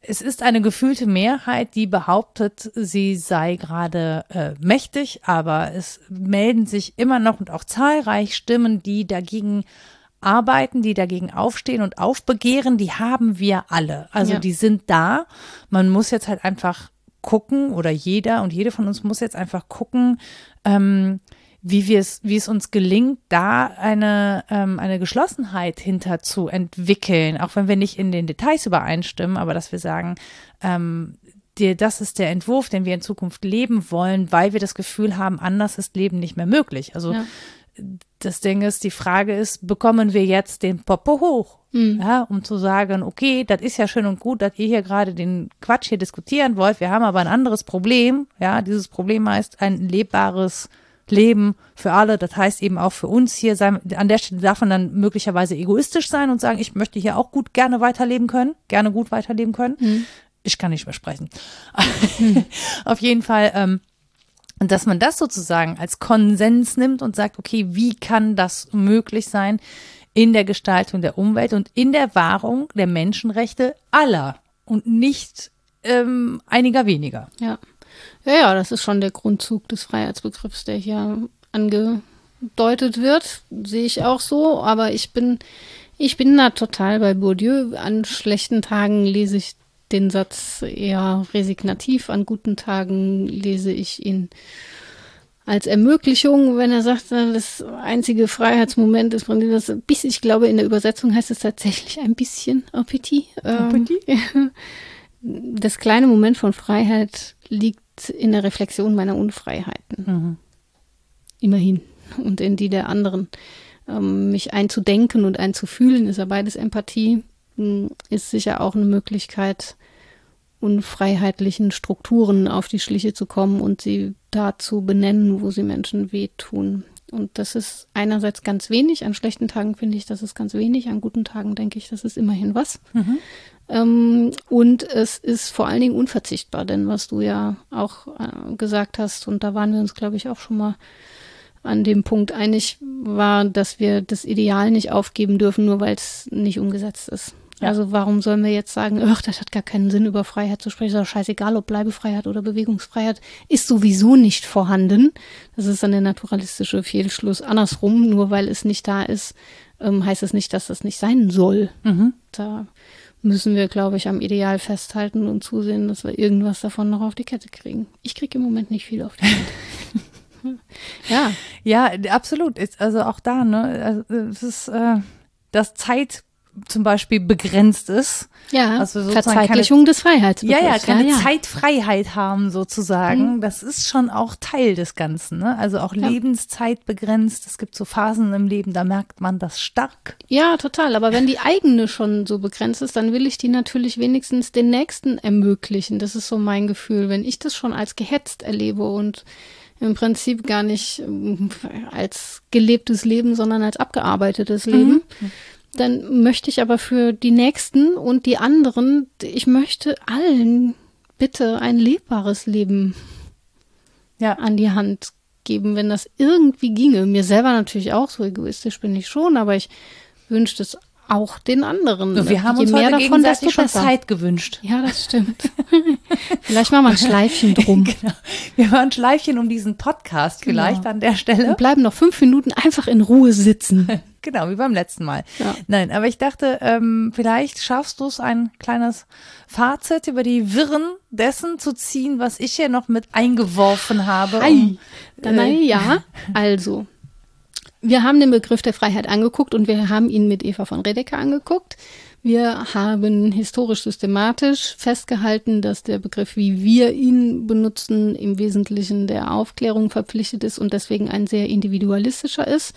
es ist eine gefühlte Mehrheit, die behauptet, sie sei gerade äh, mächtig, aber es melden sich immer noch und auch zahlreich Stimmen, die dagegen arbeiten, die dagegen aufstehen und aufbegehren, die haben wir alle. Also ja. die sind da. Man muss jetzt halt einfach gucken oder jeder und jede von uns muss jetzt einfach gucken, ähm, wie wir es, wie es uns gelingt, da eine, ähm, eine Geschlossenheit hinter zu entwickeln, auch wenn wir nicht in den Details übereinstimmen, aber dass wir sagen, ähm, dir, das ist der Entwurf, den wir in Zukunft leben wollen, weil wir das Gefühl haben, anders ist Leben nicht mehr möglich. Also ja. Das Ding ist, die Frage ist, bekommen wir jetzt den Popo hoch? Mhm. Ja, um zu sagen, okay, das ist ja schön und gut, dass ihr hier gerade den Quatsch hier diskutieren wollt. Wir haben aber ein anderes Problem. Ja, dieses Problem heißt ein lebbares Leben für alle. Das heißt eben auch für uns hier sein, an der Stelle darf man dann möglicherweise egoistisch sein und sagen, ich möchte hier auch gut gerne weiterleben können, gerne gut weiterleben können. Mhm. Ich kann nicht mehr sprechen. Mhm. Auf jeden Fall, ähm, dass man das sozusagen als Konsens nimmt und sagt, okay, wie kann das möglich sein in der Gestaltung der Umwelt und in der Wahrung der Menschenrechte aller und nicht ähm, einiger weniger. Ja. Ja, ja, das ist schon der Grundzug des Freiheitsbegriffs, der hier angedeutet wird. Sehe ich auch so, aber ich bin, ich bin da total bei Bourdieu. An schlechten Tagen lese ich den Satz eher resignativ, an guten Tagen lese ich ihn als Ermöglichung, wenn er sagt, das einzige Freiheitsmoment ist das bis ich glaube in der Übersetzung heißt es tatsächlich ein bisschen Appetit. Appetit? Ähm, das kleine Moment von Freiheit liegt in der Reflexion meiner Unfreiheiten. Mhm. Immerhin. Und in die der anderen. Ähm, mich einzudenken und einzufühlen, ist ja beides Empathie, hm, ist sicher auch eine Möglichkeit, unfreiheitlichen Strukturen auf die Schliche zu kommen und sie da zu benennen, wo sie Menschen wehtun. Und das ist einerseits ganz wenig. An schlechten Tagen finde ich, das ist ganz wenig. An guten Tagen denke ich, das ist immerhin was. Mhm. Ähm, und es ist vor allen Dingen unverzichtbar, denn was du ja auch äh, gesagt hast, und da waren wir uns, glaube ich, auch schon mal an dem Punkt einig, war, dass wir das Ideal nicht aufgeben dürfen, nur weil es nicht umgesetzt ist. Ja. Also warum sollen wir jetzt sagen, ach, das hat gar keinen Sinn, über Freiheit zu sprechen, ist doch scheißegal, ob Bleibefreiheit oder Bewegungsfreiheit ist sowieso nicht vorhanden. Das ist dann der naturalistische Fehlschluss. Andersrum, nur weil es nicht da ist, ähm, heißt es nicht, dass das nicht sein soll. Mhm. Da müssen wir, glaube ich, am Ideal festhalten und zusehen, dass wir irgendwas davon noch auf die Kette kriegen. Ich kriege im Moment nicht viel auf die Kette. ja. Ja, absolut. Also auch da, ne? Also es ist äh, das Zeit zum Beispiel begrenzt ist. Ja, also Verzeitlichung keine, des Freiheitsbegriffs. Ja, ja, keine ja, ja. Zeitfreiheit haben sozusagen. Mhm. Das ist schon auch Teil des Ganzen. Ne? Also auch ja. Lebenszeit begrenzt. Es gibt so Phasen im Leben, da merkt man das stark. Ja, total. Aber wenn die eigene schon so begrenzt ist, dann will ich die natürlich wenigstens den Nächsten ermöglichen. Das ist so mein Gefühl. Wenn ich das schon als gehetzt erlebe und im Prinzip gar nicht ähm, als gelebtes Leben, sondern als abgearbeitetes Leben. Mhm dann möchte ich aber für die Nächsten und die anderen, ich möchte allen bitte ein lebbares Leben ja. an die Hand geben, wenn das irgendwie ginge. Mir selber natürlich auch, so egoistisch bin ich schon, aber ich wünschte es auch den anderen. wir haben Je uns mehr heute davon, desto schon Zeit gewünscht. Ja, das stimmt. vielleicht machen wir ein Schleifchen drum. Genau. Wir machen ein Schleifchen um diesen Podcast genau. vielleicht an der Stelle. Und bleiben noch fünf Minuten einfach in Ruhe sitzen. genau, wie beim letzten Mal. Ja. Nein, aber ich dachte, ähm, vielleicht schaffst du es, ein kleines Fazit über die Wirren dessen zu ziehen, was ich hier noch mit eingeworfen habe. Um, äh, ja, also wir haben den Begriff der Freiheit angeguckt und wir haben ihn mit Eva von Redeker angeguckt. Wir haben historisch systematisch festgehalten, dass der Begriff, wie wir ihn benutzen, im Wesentlichen der Aufklärung verpflichtet ist und deswegen ein sehr individualistischer ist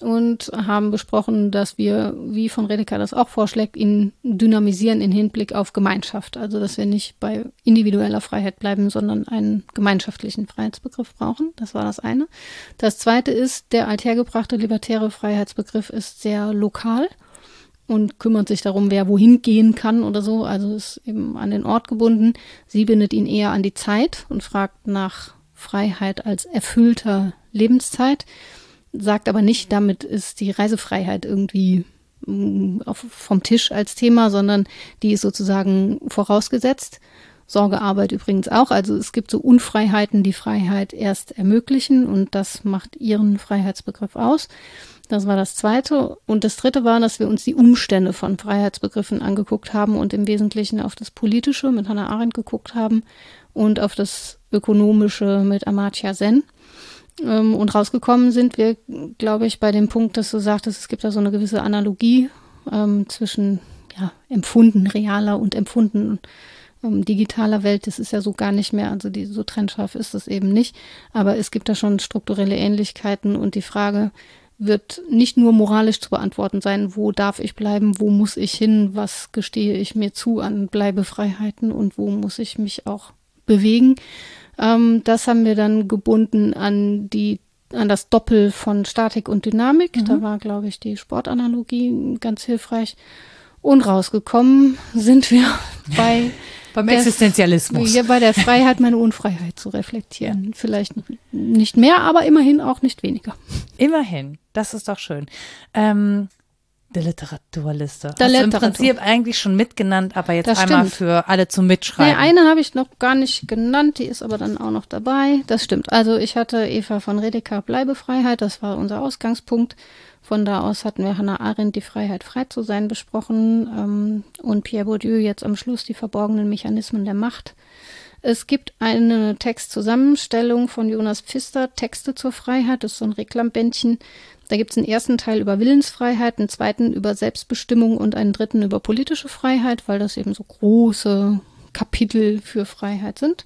und haben besprochen, dass wir, wie von Redeker das auch vorschlägt, ihn dynamisieren in Hinblick auf Gemeinschaft. Also, dass wir nicht bei individueller Freiheit bleiben, sondern einen gemeinschaftlichen Freiheitsbegriff brauchen. Das war das eine. Das zweite ist, der althergebrachte libertäre Freiheitsbegriff ist sehr lokal und kümmert sich darum, wer wohin gehen kann oder so. Also ist eben an den Ort gebunden. Sie bindet ihn eher an die Zeit und fragt nach Freiheit als erfüllter Lebenszeit sagt aber nicht, damit ist die Reisefreiheit irgendwie mm, vom Tisch als Thema, sondern die ist sozusagen vorausgesetzt. Sorgearbeit übrigens auch. Also es gibt so Unfreiheiten, die Freiheit erst ermöglichen und das macht ihren Freiheitsbegriff aus. Das war das Zweite. Und das Dritte war, dass wir uns die Umstände von Freiheitsbegriffen angeguckt haben und im Wesentlichen auf das Politische mit Hannah Arendt geguckt haben und auf das Ökonomische mit Amartya Sen. Ähm, und rausgekommen sind wir, glaube ich, bei dem Punkt, dass du sagtest, es gibt da so eine gewisse Analogie ähm, zwischen ja, empfunden realer und empfunden ähm, digitaler Welt. Das ist ja so gar nicht mehr, also die, so trennscharf ist es eben nicht. Aber es gibt da schon strukturelle Ähnlichkeiten und die Frage wird nicht nur moralisch zu beantworten sein, wo darf ich bleiben, wo muss ich hin, was gestehe ich mir zu an Bleibefreiheiten und wo muss ich mich auch bewegen, ähm, das haben wir dann gebunden an die an das Doppel von Statik und Dynamik. Mhm. Da war, glaube ich, die Sportanalogie ganz hilfreich. Und rausgekommen sind wir bei beim Existenzialismus. Ja, bei der Freiheit, meine Unfreiheit zu reflektieren. Vielleicht nicht mehr, aber immerhin auch nicht weniger. Immerhin, das ist doch schön. Ähm, der Literaturliste. Der Hast Literatur. im Prinzip eigentlich schon mitgenannt, aber jetzt das einmal stimmt. für alle zum Mitschreiben. Nee, eine habe ich noch gar nicht genannt, die ist aber dann auch noch dabei. Das stimmt. Also ich hatte Eva von Redeker Bleibefreiheit, das war unser Ausgangspunkt. Von da aus hatten wir Hannah Arendt die Freiheit, frei zu sein, besprochen ähm, und Pierre Bourdieu jetzt am Schluss die verborgenen Mechanismen der Macht. Es gibt eine Textzusammenstellung von Jonas Pfister, Texte zur Freiheit, das ist so ein Reklambändchen. Da gibt es einen ersten Teil über Willensfreiheit, einen zweiten über Selbstbestimmung und einen dritten über politische Freiheit, weil das eben so große Kapitel für Freiheit sind.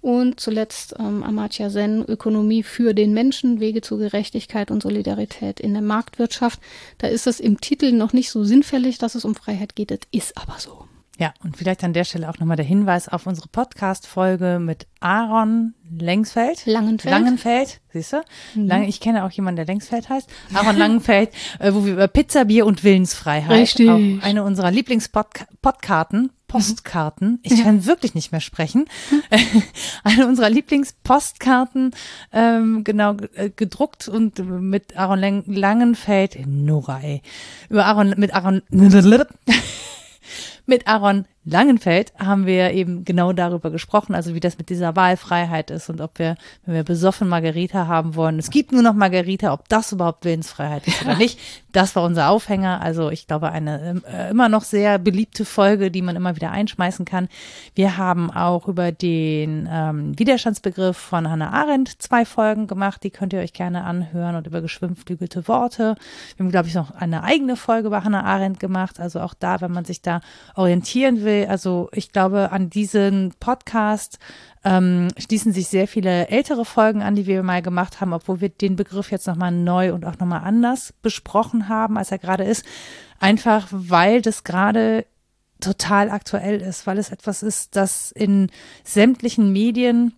Und zuletzt ähm, Amartya Sen, Ökonomie für den Menschen, Wege zu Gerechtigkeit und Solidarität in der Marktwirtschaft. Da ist es im Titel noch nicht so sinnfällig, dass es um Freiheit geht. Das ist aber so. Ja, und vielleicht an der Stelle auch nochmal der Hinweis auf unsere Podcast-Folge mit Aaron Lengsfeld. Langenfeld. Langenfeld, siehst du? Mhm. Lang, ich kenne auch jemanden, der Lengsfeld heißt. Aaron Langenfeld, äh, wo wir über Pizza, Bier und Willensfreiheit, Richtig. auch eine unserer Lieblingspodkarten, Postkarten, ich kann ja. wirklich nicht mehr sprechen, eine unserer Lieblingspostkarten, ähm, genau, äh, gedruckt und mit Aaron Langenfeld, Nora, ey, über Aaron, mit Aaron, Mit Aaron Langenfeld haben wir eben genau darüber gesprochen, also wie das mit dieser Wahlfreiheit ist und ob wir, wenn wir besoffen Margarita haben wollen, es gibt nur noch Margarita, ob das überhaupt Willensfreiheit ist oder nicht. Das war unser Aufhänger. Also ich glaube, eine äh, immer noch sehr beliebte Folge, die man immer wieder einschmeißen kann. Wir haben auch über den ähm, Widerstandsbegriff von Hannah Arendt zwei Folgen gemacht, die könnt ihr euch gerne anhören und über geschwimmflügelte Worte. Wir haben, glaube ich, noch eine eigene Folge über Hannah Arendt gemacht. Also auch da, wenn man sich da orientieren will, also ich glaube, an diesen Podcast ähm, schließen sich sehr viele ältere Folgen an, die wir mal gemacht haben, obwohl wir den Begriff jetzt nochmal neu und auch nochmal anders besprochen haben, als er gerade ist. Einfach weil das gerade total aktuell ist, weil es etwas ist, das in sämtlichen Medien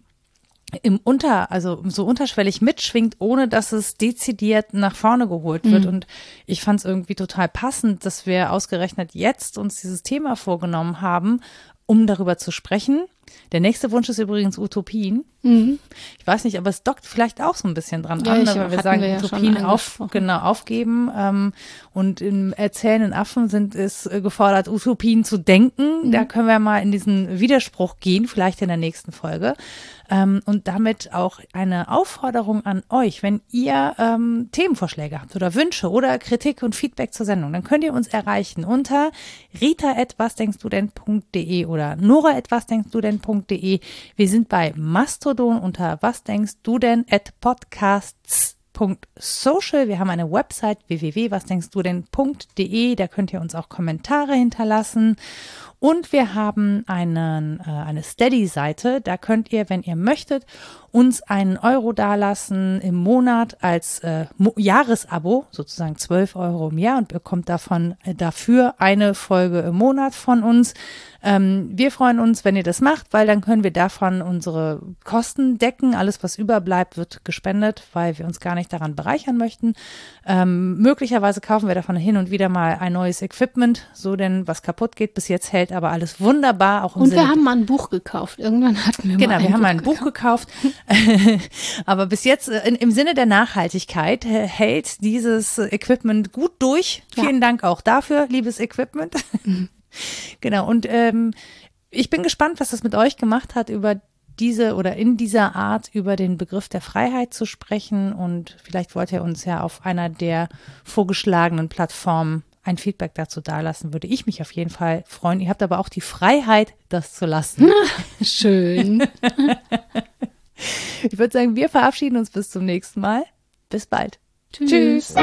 im Unter, also so unterschwellig mitschwingt, ohne dass es dezidiert nach vorne geholt wird. Mhm. Und ich fand es irgendwie total passend, dass wir ausgerechnet jetzt uns dieses Thema vorgenommen haben, um darüber zu sprechen. Der nächste Wunsch ist übrigens Utopien. Mhm. Ich weiß nicht, aber es dockt vielleicht auch so ein bisschen dran ja, an, ich, wir sagen wir Utopien ja auf, genau, aufgeben. Ähm, und im Erzählenden Affen sind es äh, gefordert, Utopien zu denken. Mhm. Da können wir mal in diesen Widerspruch gehen, vielleicht in der nächsten Folge. Ähm, und damit auch eine Aufforderung an euch, wenn ihr ähm, Themenvorschläge habt oder Wünsche oder Kritik und Feedback zur Sendung, dann könnt ihr uns erreichen unter rita.wasdenkstdu oder nora.wasdenkstdu Wir sind bei Mastodon unter was denkst du denn at podcasts Social. Wir haben eine Website www.wasdenkstdu Da könnt ihr uns auch Kommentare hinterlassen. Und wir haben einen, äh, eine Steady-Seite. Da könnt ihr, wenn ihr möchtet, uns einen Euro dalassen im Monat als äh, Jahresabo, sozusagen 12 Euro im Jahr und bekommt davon äh, dafür eine Folge im Monat von uns. Ähm, wir freuen uns, wenn ihr das macht, weil dann können wir davon unsere Kosten decken. Alles, was überbleibt, wird gespendet, weil wir uns gar nicht daran bereichern möchten. Ähm, möglicherweise kaufen wir davon hin und wieder mal ein neues Equipment, so denn was kaputt geht. Bis jetzt hält aber alles wunderbar. Auch im und Sinne wir haben mal ein Buch gekauft. Irgendwann hatten wir genau, mal ein wir haben mal ein Buch gekauft. aber bis jetzt äh, in, im Sinne der Nachhaltigkeit äh, hält dieses Equipment gut durch. Ja. Vielen Dank auch dafür, liebes Equipment. Mhm. Genau, und ähm, ich bin gespannt, was das mit euch gemacht hat, über diese oder in dieser Art über den Begriff der Freiheit zu sprechen. Und vielleicht wollt ihr uns ja auf einer der vorgeschlagenen Plattformen ein Feedback dazu dalassen, würde ich mich auf jeden Fall freuen. Ihr habt aber auch die Freiheit, das zu lassen. Schön. ich würde sagen, wir verabschieden uns bis zum nächsten Mal. Bis bald. Tschüss. Tschüss.